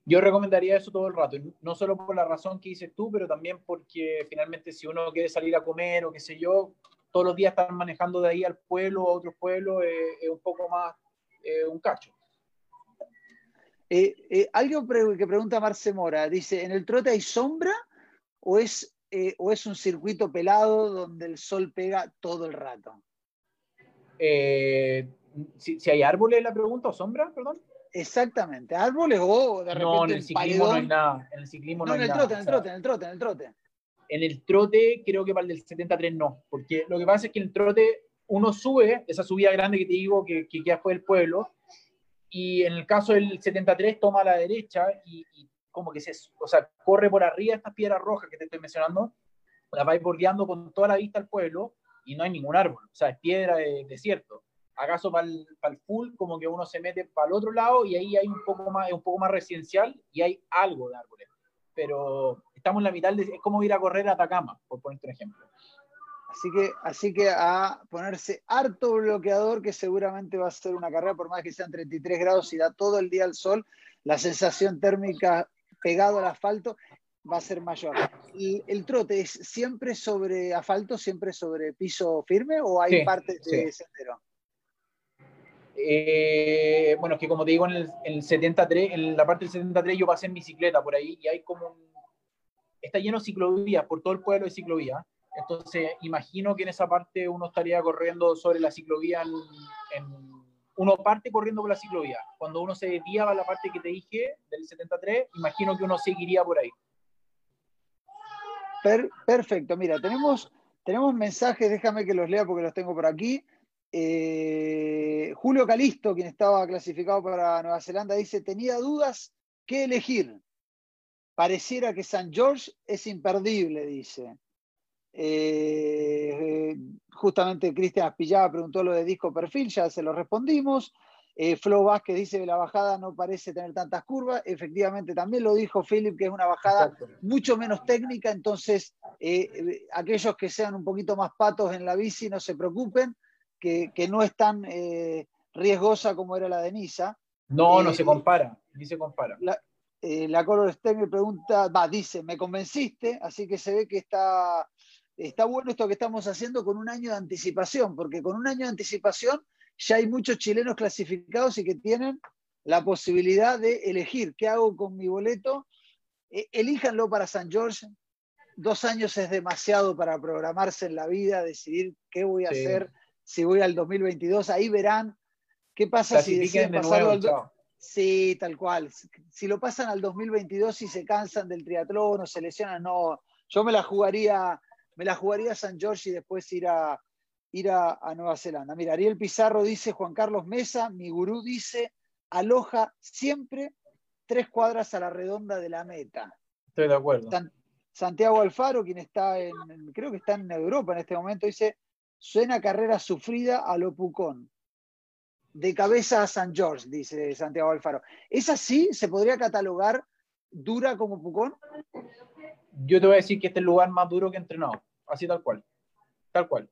Yo recomendaría eso todo el rato, no solo por la razón que dices tú, pero también porque finalmente si uno quiere salir a comer o qué sé yo, todos los días estar manejando de ahí al pueblo, a otro pueblo, eh, es un poco más eh, un cacho. algo que pregunta Marce Mora, dice, ¿en el trote hay sombra o es, o es un circuito pelado donde el sol pega todo el rato? Eh, si, hay árboles, la pregunta, o sombra, perdón. Exactamente, árboles o de repente. No, en el ciclismo no hay nada. En el ciclismo no, en el trote, En el trote, en el trote, en el trote. En el trote, creo que para el del 73 no, porque lo que pasa es que en el trote uno sube, esa subida grande que te digo que, que queda fue del pueblo, y en el caso del 73 toma a la derecha y, como que se, o sea, corre por arriba estas piedras rojas que te estoy mencionando, la vais bordeando con toda la vista al pueblo y no hay ningún árbol, o sea, es piedra de desierto. Acaso para el, full, como que uno se mete para el otro lado y ahí hay un poco más, un poco más residencial y hay algo de árboles. Pero estamos en la mitad, de, es como ir a correr a Atacama, por ponerte un ejemplo. Así que, así que a ponerse harto bloqueador, que seguramente va a ser una carrera, por más que sean 33 grados y da todo el día al sol, la sensación térmica pegado al asfalto va a ser mayor. ¿Y el trote es siempre sobre asfalto, siempre sobre piso firme o hay partes de sendero? Eh, bueno, es que como te digo, en el, 73, en la parte del 73 yo pasé en bicicleta por ahí y hay como Está lleno de ciclovías, por todo el pueblo de ciclovías. Entonces, imagino que en esa parte uno estaría corriendo sobre la ciclovía en, uno parte corriendo por la ciclovía. Cuando uno se desvía a la parte que te dije del 73, imagino que uno seguiría por ahí. perfecto, mira, tenemos, tenemos mensajes, déjame que los lea porque los tengo por aquí. Eh, Julio Calisto, quien estaba clasificado para Nueva Zelanda, dice, tenía dudas qué elegir. Pareciera que San George es imperdible, dice. Eh, justamente Cristian Aspillada preguntó lo de disco perfil, ya se lo respondimos. Eh, Flo Vázquez dice que la bajada no parece tener tantas curvas. Efectivamente, también lo dijo Philip, que es una bajada mucho menos técnica. Entonces, aquellos que sean un poquito más patos en la bici, no se preocupen que, no es tan eh, riesgosa como era la de Nisa. No, no eh, se compara, ni se compara. La, eh, la Color me pregunta, va, dice, me convenciste, así que se ve que está, está bueno esto que estamos haciendo con un año de anticipación, porque con un año de anticipación ya hay muchos chilenos clasificados y que tienen la posibilidad de elegir qué hago con mi boleto. elíjanlo para San George. Dos años es demasiado para programarse en la vida, decidir qué voy a hacer si voy al 2022, ahí verán qué pasa si deciden pasarlo al... Sí, tal cual. Si lo pasan al 2022 y se cansan del triatlón o se lesionan, no. Yo me la jugaría, me la jugaría a San George y después ir a, ir a, Nueva Zelanda. Mira, Ariel Pizarro dice, Juan Carlos Mesa, mi gurú dice, aloja siempre tres cuadras a la redonda de la meta. Estoy de acuerdo. Santiago Alfaro, quien está en, creo que está en Europa en este momento, dice, Suena carrera sufrida a lo Pucón. De cabeza a San George, dice Santiago Alfaro. ¿Es así? ¿Se podría catalogar dura como Pucón? Yo te voy a decir que este es el lugar más duro que he entrenado. Así tal cual. Tal cual.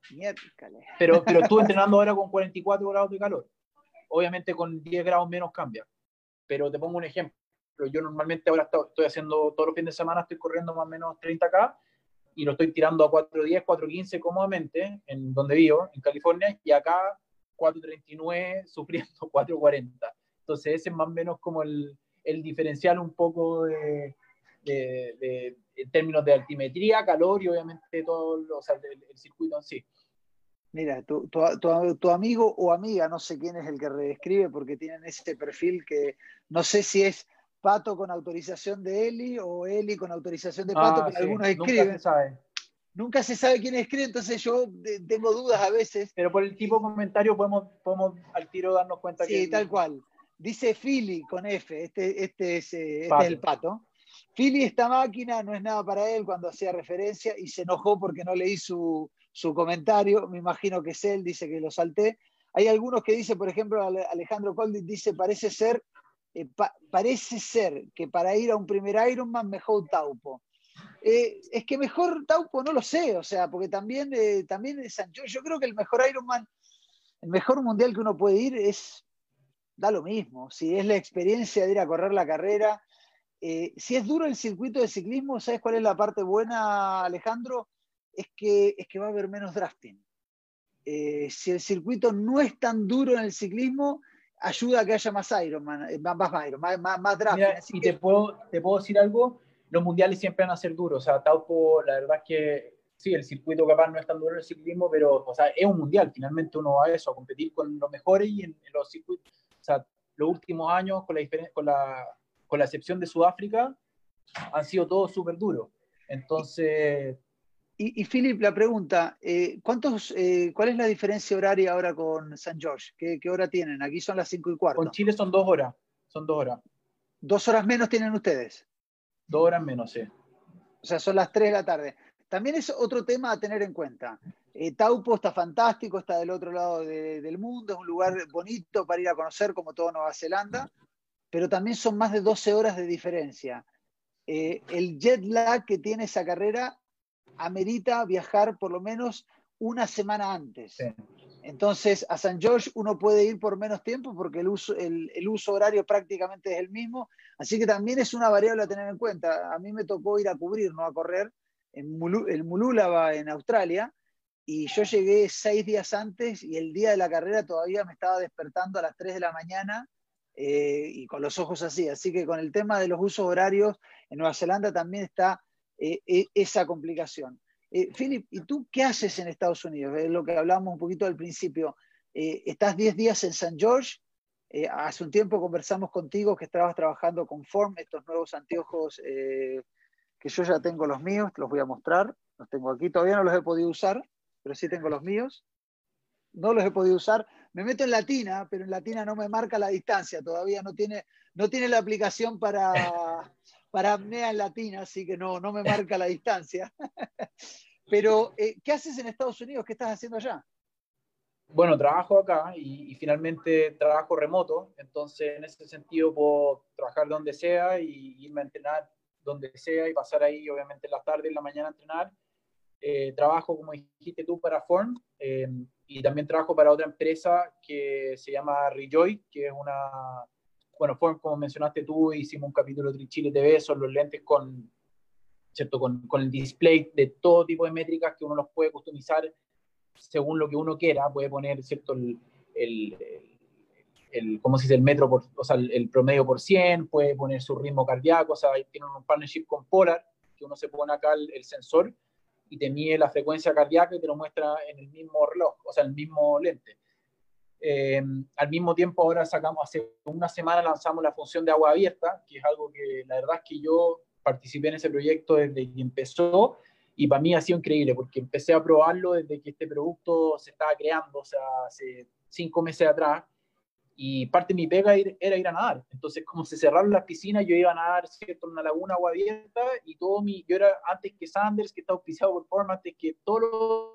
Pero, pero [LAUGHS] estuve entrenando ahora con 44 grados de calor. Obviamente con 10 grados menos cambia. Pero te pongo un ejemplo. Yo normalmente ahora estoy haciendo todos los fines de semana, estoy corriendo más o menos 30K y lo estoy tirando a 4.10, 4.15 cómodamente, en donde vivo, en California, y acá 4.39 [LAUGHS] sufriendo 4.40. Entonces ese es más o menos como el, el diferencial un poco de, de, en términos de altimetría, calor y obviamente todo el, circuito en sí. Mira, tu, tu, tu, amigo o amiga, no sé quién es el que reescribe porque tienen ese perfil que no sé si es Pato con autorización de Eli o Eli con autorización de Pato, que ah, algunos escriben. Nunca se sabe. Nunca se sabe quién escribe, entonces yo tengo dudas a veces. Pero por el tipo de comentario podemos, podemos al tiro darnos cuenta sí, tal cual. Dice Philly con F, este, este, es, eh, este el pato. Philly, esta máquina no es nada para él cuando hacía referencia y se enojó porque no leí su, su comentario. Me imagino que es él, dice que lo salté. Hay algunos que dicen, por ejemplo, Alejandro Coldi dice, parece ser eh, parece ser que para ir a un primer Ironman mejor Taupo. Eh, es que mejor Taupo no lo sé, o sea, porque también, eh, también yo, yo creo que el mejor Ironman, el mejor mundial que uno puede ir es, da lo mismo, si es la experiencia de ir a correr la carrera, si es duro el circuito de ciclismo, ¿sabes cuál es la parte buena, Alejandro? Es que, es que va a haber menos drafting. si el circuito no es tan duro en el ciclismo, ayuda a que haya más Ironman, eh, más, más, más, más, draft. y te, puedo, te puedo decir algo, los mundiales siempre van a ser duros. O sea, Taupo, la verdad es que sí, el circuito capaz no es tan duro en el ciclismo, pero o sea, es un mundial. Finalmente uno va a eso, a competir con los mejores y en, los circuitos. O sea, los últimos años, con la, con la, con la excepción de Sudáfrica, han sido todos súper duros. Entonces, y, Philip, la pregunta, eh, ¿cuántos, eh, ¿cuál es la diferencia horaria ahora con San George? ¿Qué, hora tienen? Aquí son las 5 y cuarto. Con Chile son dos horas, son dos horas. ¿Dos horas menos tienen ustedes? Dos horas menos, sí. O sea, son las 3 de la tarde. también es otro tema a tener en cuenta. Eh, Taupo está fantástico, está del otro lado del mundo, es un lugar bonito para ir a conocer como todo Nueva Zelanda, pero también son más de 12 horas de diferencia. El jet lag que tiene esa carrera amerita viajar por lo menos una semana antes. Entonces, a San George uno puede ir por menos tiempo porque el uso, el, uso, horario prácticamente es el mismo. Así que también es una variable a tener en cuenta. A mí me tocó ir a cubrir, no a correr, en el Mululaba, en Australia, y yo llegué seis días antes y el día de la carrera todavía me estaba despertando a las 3 de la mañana eh, y con los ojos así. Así que con el tema de los usos horarios, en Nueva Zelanda también está eh, e, esa complicación. Eh, Philip, ¿y tú qué haces en Estados Unidos? Es lo que hablábamos un poquito al principio. estás 10 días en San George. hace un tiempo conversamos contigo que estabas trabajando con Form, estos nuevos anteojos que yo ya tengo los míos, te los voy a mostrar. Los tengo aquí, todavía no los he podido usar, pero sí tengo los míos. No los he podido usar. Me meto en Latina, pero en Latina no me marca la distancia, todavía no tiene, no tiene la aplicación para, [LAUGHS] para apnea en Latina, así que no, no me marca la distancia. [LAUGHS] pero, eh, ¿qué haces en Estados Unidos? ¿Qué estás haciendo allá? Bueno, trabajo acá y, finalmente trabajo remoto, entonces en ese sentido puedo trabajar donde sea y irme a entrenar donde sea y pasar ahí, obviamente, en la tarde, en la mañana a entrenar. Eh, trabajo, como dijiste tú, para Form eh, y también trabajo para otra empresa que se llama Rejoy, que es una, bueno, Form, como mencionaste tú, hicimos un capítulo de Chile TV, son los lentes con, ¿cierto? Con, con el display de todo tipo de métricas que uno los puede customizar según lo que uno quiera, puede poner, ¿cierto? el, el el, ¿cómo se dice? El metro, por, o sea, el, promedio por 100, puede poner su ritmo cardíaco, o sea, tiene un partnership con Polar, que uno se pone acá el, sensor y te mide la frecuencia cardíaca y te lo muestra en el mismo reloj, o sea, el mismo lente. Eh, al mismo tiempo, ahora sacamos, hace una semana lanzamos la función de agua abierta, que es algo que la verdad es que yo participé en ese proyecto desde que empezó y para mí ha sido increíble porque empecé a probarlo desde que este producto se estaba creando, o sea, hace cinco meses atrás y parte de mi pega era ir a nadar. Entonces, como se cerraron las piscinas, yo iba a nadar, ¿cierto? En una laguna agua abierta y todo mi, yo era antes que Sanders, que está auspiciado por Forma, antes que todos los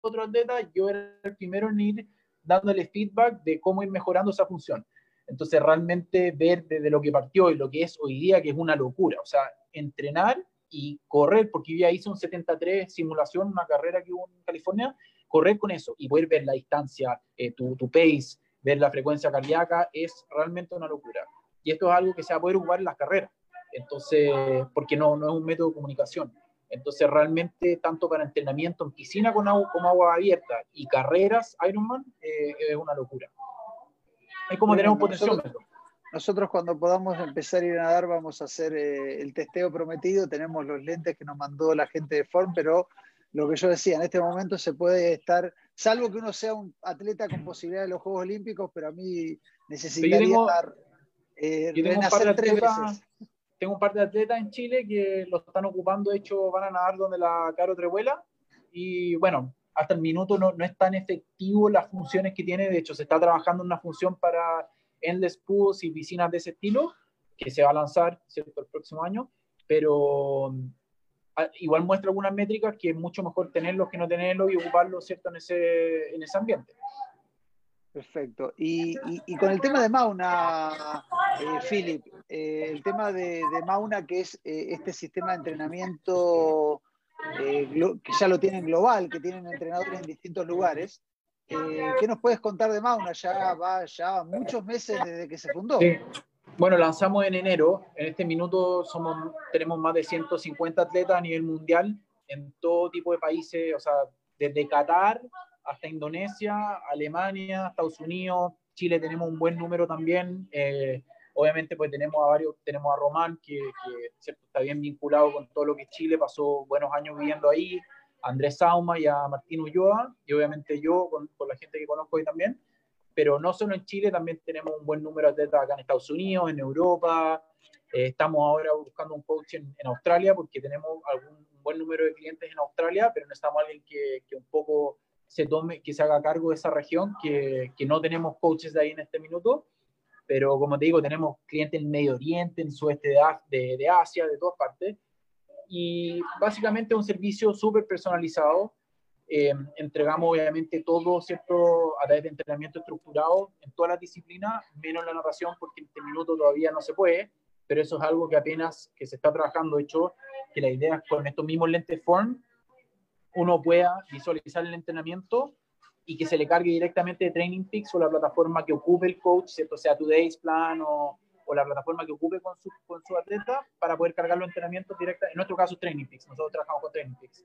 otros atletas, yo era el primero en ir dándole feedback de cómo ir mejorando esa función. Entonces, realmente ver desde lo que partió y lo que es hoy día, que es una locura. O sea, entrenar y correr, porque yo ya hice un 73 simulación, una carrera que hubo en California, correr con eso y poder ver la distancia, eh, tu, pace, ver la frecuencia cardíaca es realmente una locura. Y esto es algo que se va a poder ocupar en las carreras. Entonces, porque no, no es un método de comunicación. Entonces, realmente, tanto para entrenamiento en piscina con agua, como agua abierta y carreras Ironman, eh, es una locura. Es como tener un potenciómetro. Nosotros cuando podamos empezar a ir a nadar vamos a hacer eh, el testeo prometido. Tenemos los lentes que nos mandó la gente de Form, pero lo que yo decía, en este momento se puede estar, salvo que uno sea un atleta con posibilidad de los Juegos Olímpicos, pero a mí necesitaría tengo, estar, eh, tengo par de tres veces. Tengo un par de atletas en Chile que lo están ocupando, de hecho van a nadar donde la Caro Trevuela, y bueno, hasta el minuto no, no es tan efectivo las funciones que tiene, de hecho se está trabajando en una función para endless pools y piscinas de ese estilo, que se va a lanzar ¿cierto? el próximo año, pero igual muestra algunas métricas que es mucho mejor tenerlos que no tenerlos y ocuparlos ¿cierto? En, ese, en ese ambiente. Perfecto. Y, y, con el tema de Mauna, eh, Philip, eh, el tema de, de, Mauna, que es eh, este sistema de entrenamiento que ya lo tienen global, que tienen entrenadores en distintos lugares, ¿qué nos puedes contar de Mauna? Ya va ya muchos meses desde que se fundó. Sí. Bueno, lanzamos en enero. En este minuto somos, tenemos más de 150 atletas a nivel mundial en todo tipo de países, o sea, desde Qatar hasta Indonesia, Alemania, Estados Unidos, Chile tenemos un buen número también. Eh, obviamente, pues tenemos a varios, tenemos a Román, que, está bien vinculado con todo lo que Chile, pasó buenos años viviendo ahí, a Andrés Sauma y a Martín Ulloa, y obviamente yo con, con la gente que conozco ahí también pero no solo en Chile, también tenemos un buen número de atletas acá en Estados Unidos, en Europa. Eh, estamos ahora buscando un coach en, Australia porque tenemos algún, un buen número de clientes en Australia, pero necesitamos alguien que, que un poco se tome, que se haga cargo de esa región, que, que, no tenemos coaches de ahí en este minuto, pero como te digo, tenemos clientes en Medio Oriente, en sudeste de, de, de Asia, de todas partes. y básicamente un servicio súper personalizado. Eh, entregamos obviamente todo, ¿cierto? A través de entrenamiento estructurado en todas las disciplinas, menos la natación porque en este minuto todavía no se puede, pero eso es algo que apenas que se está trabajando, de hecho, que la idea es con estos mismos lentes Form, uno pueda visualizar el entrenamiento y que se le cargue directamente de Training Peaks o la plataforma que ocupe el coach, ¿cierto? sea Today's Plan o, o la plataforma que ocupe con su, con su atleta para poder cargar los entrenamientos directos. En nuestro caso, Training Peaks. Nosotros trabajamos con Training Peaks.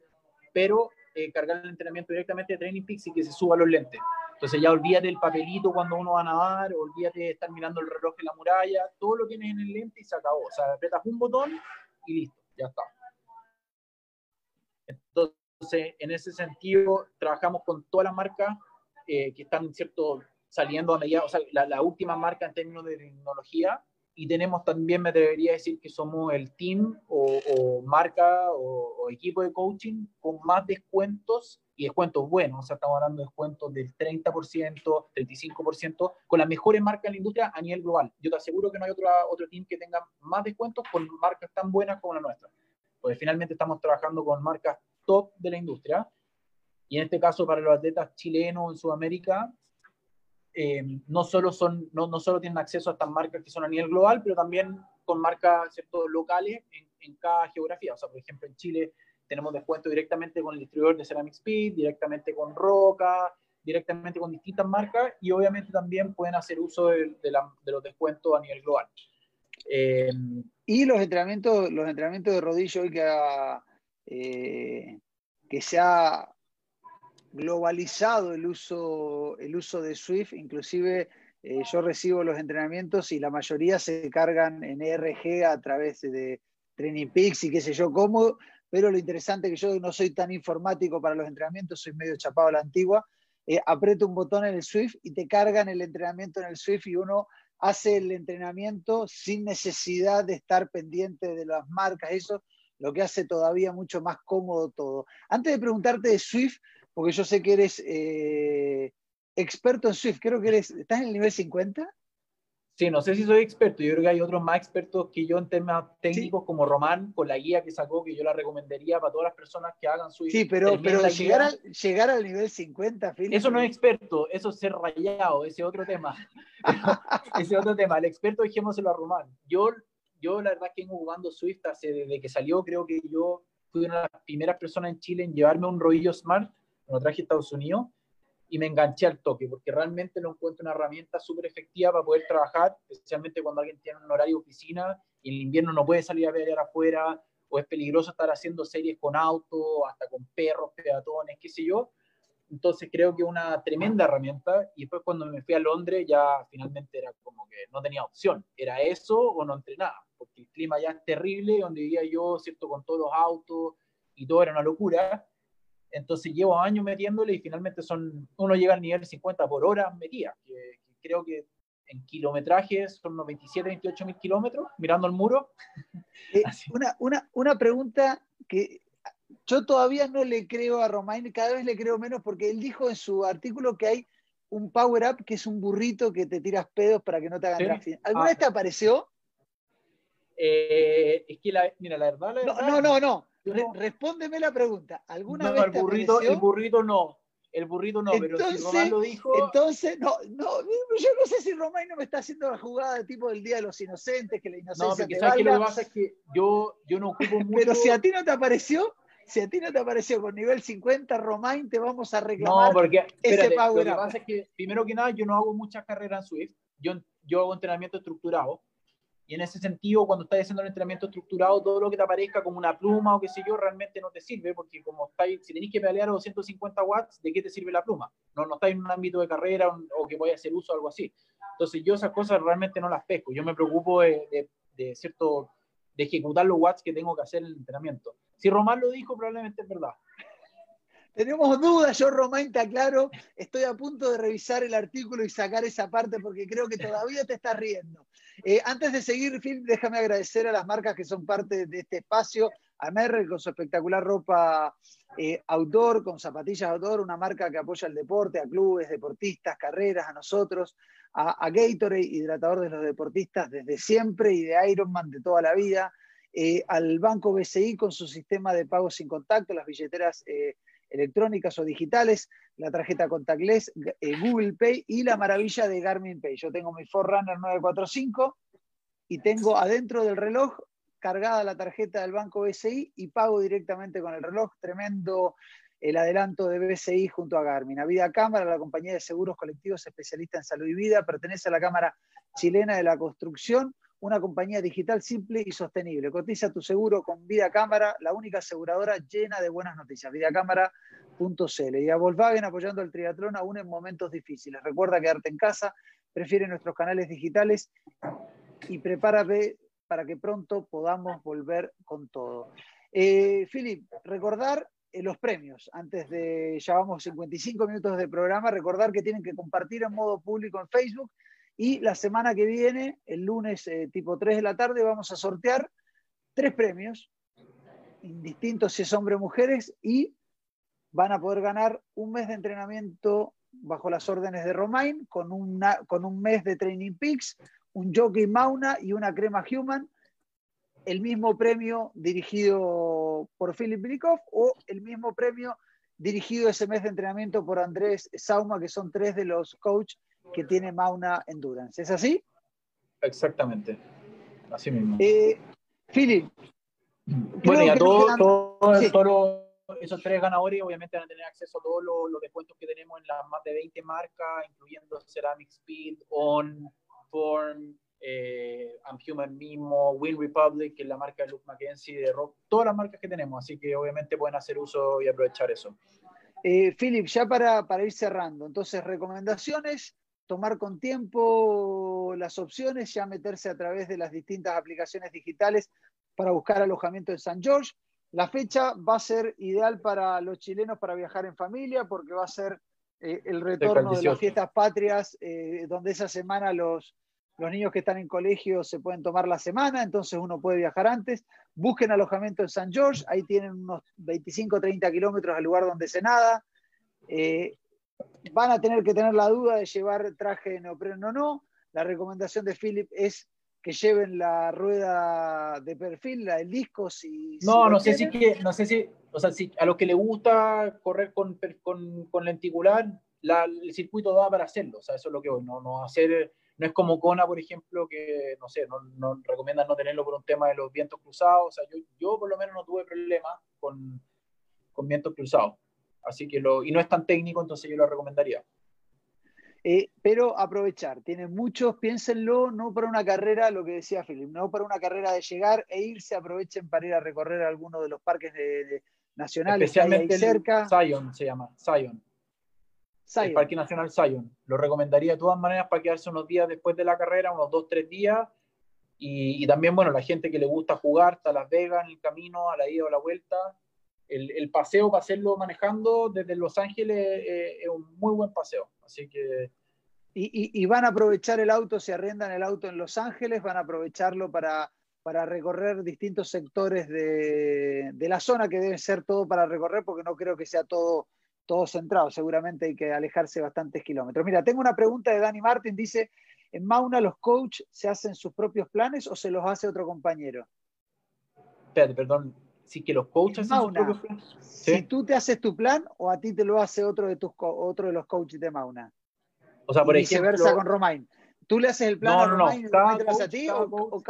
Pero eh, cargar el entrenamiento directamente de Training Peaks y que se suba los lentes. Entonces ya olvídate del papelito cuando uno va a nadar, olvídate de estar mirando el reloj en la muralla, todo lo tienes en el lente y se acabó. O sea, apretas un botón y listo, ya está. Entonces, en ese sentido, trabajamos con todas las marcas eh, que están, ¿cierto?, saliendo a medida, o sea, la, la, última marca en términos de tecnología, y tenemos también, me debería decir que somos el team o, marca o, o, equipo de coaching con más descuentos y descuentos buenos, o sea, estamos hablando de descuentos del 30%, 35%, con las mejores marcas en la industria a nivel global. Yo te aseguro que no hay otro, otro team que tenga más descuentos con marcas tan buenas como la nuestra, porque finalmente estamos trabajando con marcas top de la industria, y en este caso para los atletas chilenos en Sudamérica, eh, no, solo son, no, no, solo tienen acceso a estas marcas que son a nivel global, pero también con marcas ¿cierto? locales en, en, cada geografía. O sea, por ejemplo, en Chile tenemos descuento directamente con el distribuidor de Ceramic Speed, directamente con Roca, directamente con distintas marcas y obviamente también pueden hacer uso de, de, la, de los descuentos a nivel global. Eh, y los entrenamientos, los entrenamientos de rodillo hoy que, ha, eh, que se ha globalizado el uso, el uso de Swift, inclusive eh, yo recibo los entrenamientos y la mayoría se cargan en ERG a través de Training Peaks y qué sé yo cómo, pero lo interesante es que yo no soy tan informático para los entrenamientos, soy medio chapado a la antigua, eh, aprieto un botón en el Swift y te cargan el entrenamiento en el Swift y uno hace el entrenamiento sin necesidad de estar pendiente de las marcas, eso lo que hace todavía mucho más cómodo todo. Antes de preguntarte de Swift, porque yo sé que eres eh, experto en Swift, creo que eres, ¿estás en el nivel 50? Sí, no sé si soy experto, yo creo que hay otros más expertos que yo en temas técnicos, sí. como Román, con la guía que sacó, que yo la recomendaría para todas las personas que hagan Swift. Sí, pero, pero llegar, al, llegar al nivel 50, Phil, Eso no es experto, eso es ser rayado, ese otro tema. [LAUGHS] ese otro tema, el experto dejémoselo a Román. Yo, yo la verdad que vengo jugando Swift hace, desde que salió, creo que yo fui una de las primeras personas en Chile en llevarme un rodillo Smart lo traje a Estados Unidos y me enganché al toque, porque realmente lo encuentro una herramienta súper efectiva para poder trabajar, especialmente cuando alguien tiene un horario de oficina y en el invierno no puede salir a pelear afuera, o es peligroso estar haciendo series con autos, hasta con perros, peatones, qué sé yo. Entonces creo que una tremenda herramienta y después cuando me fui a Londres ya finalmente era como que no tenía opción, era eso o no entrenaba, porque el clima ya es terrible, donde vivía yo, ¿cierto? Con todos los autos y todo era una locura entonces llevo años metiéndole y finalmente son, uno llega al nivel 50 por hora metida, que, que creo que en kilometrajes son unos 27, 28 mil kilómetros, mirando el muro. Eh, [LAUGHS] una, una, una, pregunta que yo todavía no le creo a Romain, cada vez le creo menos porque él dijo en su artículo que hay un power up que es un burrito que te tiras pedos para que no te hagan ¿Sí? drafting. ¿Alguna ah, vez te apareció? Eh, es que, la, mira, la verdad, la verdad no, no, no, no. Re respóndeme la pregunta. ¿Alguna no, vez el burrito, apareció? el burrito no. El burrito no, entonces, pero si Román lo dijo. Entonces, no, no, yo no sé si Román no me está haciendo la jugada de tipo del Día de los Inocentes, que la inocencia. No, porque sabes que lo que pasa es que yo, yo no ocupo mucho. Pero si a ti no te apareció, si a ti no te apareció con nivel 50, Romain, te vamos a reclamar. No, porque ese espérate, power lo que pasa es que, primero que nada, yo no hago muchas carreras en Swift. Yo, yo hago entrenamiento estructurado. Y en ese sentido, cuando estás haciendo el entrenamiento estructurado, todo lo que te aparezca como una pluma o qué sé yo, realmente no te sirve, porque como estáis, si tenéis que pedalear a 250 watts, ¿de qué te sirve la pluma? No, no estáis en un ámbito de carrera o que voy a hacer uso o algo así. Entonces yo esas cosas realmente no las pesco. Yo me preocupo de, de, de cierto, de ejecutar los watts que tengo que hacer en el entrenamiento. Si Román lo dijo, probablemente es verdad. [LAUGHS] Tenemos dudas, yo Romain te aclaro, estoy a punto de revisar el artículo y sacar esa parte porque creo que todavía te estás riendo. Eh, antes de seguir, Phil, déjame agradecer a las marcas que son parte de este espacio, a Merrell con su espectacular ropa eh, outdoor, con zapatillas outdoor, una marca que apoya el deporte, a clubes, deportistas, carreras, a nosotros, a, a Gatorade, hidratador de los deportistas desde siempre y de Ironman de toda la vida, eh, al banco BCI con su sistema de pago sin contacto, las billeteras eh, electrónicas o digitales, la tarjeta contactless, Google Pay y la maravilla de Garmin Pay. Yo tengo mi Forerunner 945 y tengo adentro del reloj cargada la tarjeta del banco BCI y pago directamente con el reloj. Tremendo el adelanto de BCI junto a Garmin. A Vida Cámara, la compañía de seguros colectivos especialista en salud y vida, pertenece a la Cámara Chilena de la Construcción, una compañía digital simple y sostenible. Cotiza tu seguro con Vida Cámara, la única aseguradora llena de buenas noticias. Vidacámara.cl. Y a Volkswagen apoyando el triatlón aún en momentos difíciles. Recuerda quedarte en casa, prefiere nuestros canales digitales y prepárate para que pronto podamos volver con todo. Eh, Philip, recordar eh, los premios. Antes de, ya vamos 55 minutos de programa, recordar que tienen que compartir en modo público en Facebook y la semana que viene, el lunes eh, tipo 3 de la tarde, vamos a sortear tres premios, indistintos si es hombre o mujeres, y van a poder ganar un mes de entrenamiento bajo las órdenes de Romain, con, una, con un mes de Training Peaks, un Jockey Mauna y una crema Human. El mismo premio dirigido por Philip Bilikov o el mismo premio dirigido ese mes de entrenamiento por Andrés Sauma, que son tres de los coaches que tiene Mauna Endurance. ¿Es así? Exactamente, así mismo. Eh, Philip. Bueno, y a todos esos tres ganadores obviamente van a tener acceso a todos los, descuentos que tenemos en las más de 20 marcas, incluyendo Ceramic Speed, On, Form, eh, Human mismo, Win Republic, que es la marca de Luke McKenzie, de Rock, todas las marcas que tenemos, así que obviamente pueden hacer uso y aprovechar eso. Eh, Philip, ya para, para ir cerrando, entonces recomendaciones, tomar con tiempo las opciones, ya meterse a través de las distintas aplicaciones digitales para buscar alojamiento en San George. La fecha va a ser ideal para los chilenos para viajar en familia porque va a ser eh, el retorno de las fiestas patrias, eh, donde esa semana los, los niños que están en colegio se pueden tomar la semana, entonces uno puede viajar antes. Busquen alojamiento en San George, ahí tienen unos 25 o 30 kilómetros al lugar donde se nada. Eh, van a tener que tener la duda de llevar traje de neopreno o no. La recomendación de Philip es que lleven la rueda de perfil, la del disco. Si, no, no sé si que, no sé si, o sea, si a los que le gusta correr con, con, con lenticular, el circuito da para hacerlo. O sea, eso es lo que voy, no, no hacer no es como Kona, por ejemplo, que, no sé, no, no recomiendan no tenerlo por un tema de los vientos cruzados. O sea, yo, yo por lo menos no tuve problemas con, con vientos cruzados. Así que lo, y no es tan técnico, entonces yo lo recomendaría. Eh, pero aprovechar, tienen muchos, piénsenlo, no para una carrera, lo que decía Philip, no para una carrera de llegar e irse, aprovechen para ir a recorrer alguno de los parques de, nacionales Especialmente que hay ahí cerca. Zion se llama, Zion el Parque Nacional Zion. Lo recomendaría de todas maneras para quedarse unos días después de la carrera, unos dos, tres días. Y, también, bueno, la gente que le gusta jugar hasta Las Vegas en el camino, a la ida o la vuelta. El, paseo para hacerlo manejando desde Los Ángeles eh, es un muy buen paseo. Así que. Y, van a aprovechar el auto, si arrendan el auto en Los Ángeles, van a aprovecharlo para, para recorrer distintos sectores de, de la zona, que debe ser todo para recorrer, porque no creo que sea todo todo centrado, seguramente hay que alejarse bastantes kilómetros. Mira, tengo una pregunta de Dani Martin, dice, ¿en Mauna los coaches se hacen sus propios planes o se los hace otro compañero? Espérate, perdón, sí que los coaches hacen sus propios planes. Si tú te haces tu plan o a ti te lo hace otro de, tus, otro de los coaches de Mauna. O sea, por y viceversa con Romain. ¿Tú le haces el plan no, a Romain no, no. y te lo hace a ti? o,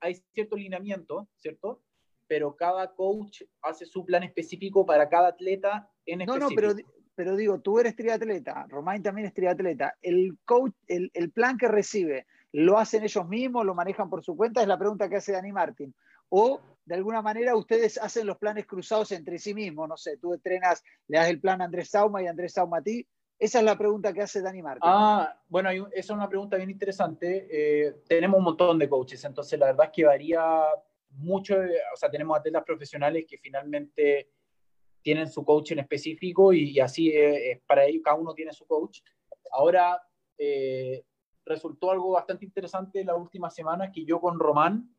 Hay cierto lineamiento, ¿cierto? pero cada coach hace su plan específico para cada atleta en específico. No, no, pero, pero digo, tú eres triatleta, Romain también es triatleta. El coach, el, el, plan que recibe, ¿lo hacen ellos mismos, lo manejan por su cuenta? Es la pregunta que hace Dani Martin. O de alguna manera ustedes hacen los planes cruzados entre sí mismos, no sé, tú entrenas, le das el plan a Andrés Sauma y Andrés Sauma a ti. Esa es la pregunta que hace Dani Martin. Ah, bueno, esa es una pregunta bien interesante. Eh, tenemos un montón de coaches, entonces la verdad es que varía mucho, o sea, tenemos atletas profesionales que finalmente tienen su coach en específico y, así es, para ellos, cada uno tiene su coach. Ahora, eh, resultó algo bastante interesante la última semana que yo con Román,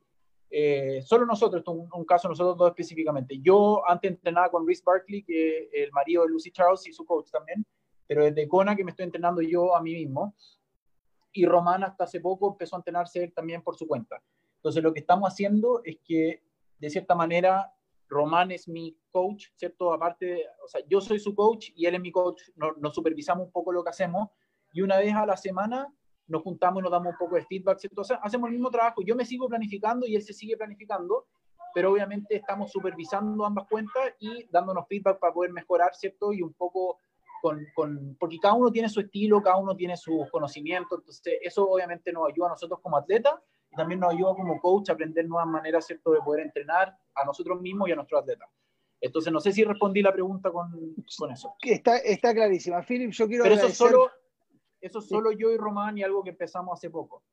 eh, solo nosotros, esto un, un, caso nosotros dos específicamente. Yo antes entrenaba con Rhys Barkley, que es el marido de Lucy Charles y su coach también, pero desde Kona que me estoy entrenando yo a mí mismo. Y Román hasta hace poco empezó a entrenarse él también por su cuenta. Entonces lo que estamos haciendo es que, de cierta manera, Román es mi coach, ¿cierto? Aparte, o sea, yo soy su coach y él es mi coach, nos, supervisamos un poco lo que hacemos y una vez a la semana nos juntamos y nos damos un poco de feedback, sea, hacemos el mismo trabajo, yo me sigo planificando y él se sigue planificando, pero obviamente estamos supervisando ambas cuentas y dándonos feedback para poder mejorar, ¿cierto? Y un poco con, con, porque cada uno tiene su estilo, cada uno tiene sus conocimientos, entonces eso obviamente nos ayuda a nosotros como atletas y también nos ayuda como coach a aprender nuevas maneras, ¿cierto?, de poder entrenar a nosotros mismos y a nuestros atletas. Entonces, no sé si respondí la pregunta con, con eso. Está, está clarísima. Philip, yo quiero Pero eso solo, eso solo yo y Román y algo que empezamos hace poco.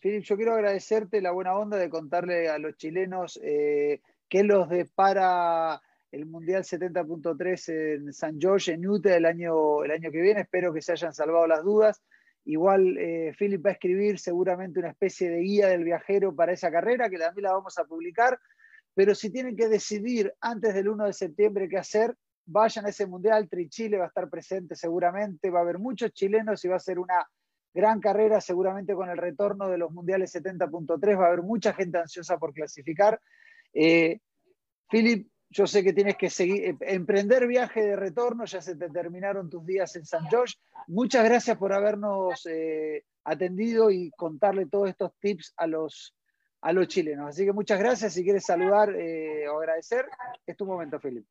Philip, yo quiero agradecerte la buena onda de contarle a los chilenos eh, qué los depara el Mundial 70.3 en San George, en Utah, el año, el año que viene. Espero que se hayan salvado las dudas. Igual eh, Philip va a escribir seguramente una especie de guía del viajero para esa carrera, que también la vamos a publicar. Pero si tienen que decidir antes del 1 de septiembre qué hacer, vayan a ese Mundial. Tri Chile va a estar presente seguramente. Va a haber muchos chilenos y va a ser una gran carrera seguramente con el retorno de los Mundiales 70.3. Va a haber mucha gente ansiosa por clasificar. Eh, Philip, yo sé que tienes que seguir, eh, emprender viaje de retorno, ya se te terminaron tus días en San George. Muchas gracias por habernos eh, atendido y contarle todos estos tips a los, a los chilenos. Así que muchas gracias. Si quieres saludar eh, o agradecer, es tu momento, Felipe.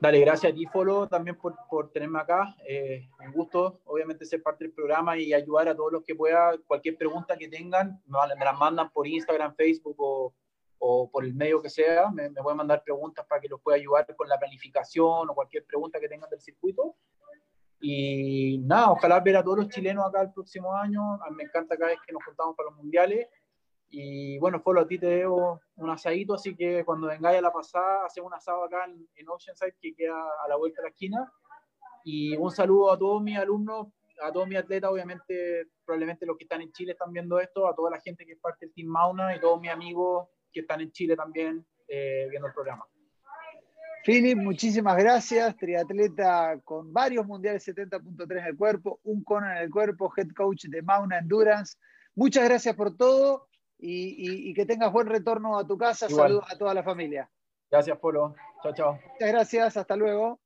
Dale, gracias a ti, Folo, también por, por tenerme acá. un gusto, obviamente, ser parte del programa y ayudar a todos los que pueda. Cualquier pregunta que tengan, me las mandan por Instagram, Facebook o o por el medio que sea, me, me pueden mandar preguntas para que los pueda ayudar con la planificación o cualquier pregunta que tengan del circuito. Y nada, ojalá ver a todos los chilenos acá el próximo año. A mí me encanta cada vez que nos juntamos para los mundiales. Y bueno, Folo, a ti te debo un asadito, así que cuando vengáis a la pasada, hacemos un asado acá en, en Oceanside, que queda a la vuelta de la esquina. Y un saludo a todos mis alumnos, a todos mis atletas, obviamente, probablemente los que están en Chile están viendo esto, a toda la gente que es parte del Team Mauna y todos mis amigos que están en Chile también eh, viendo el programa. Philip, muchísimas gracias. Triatleta con varios mundiales 70.3 en el cuerpo, un cono en el cuerpo, head coach de Mauna Endurance. Muchas gracias por todo y, que tengas buen retorno a tu casa. Saludos a toda la familia. Gracias, Polo. Chao, chao. Muchas gracias. Hasta luego.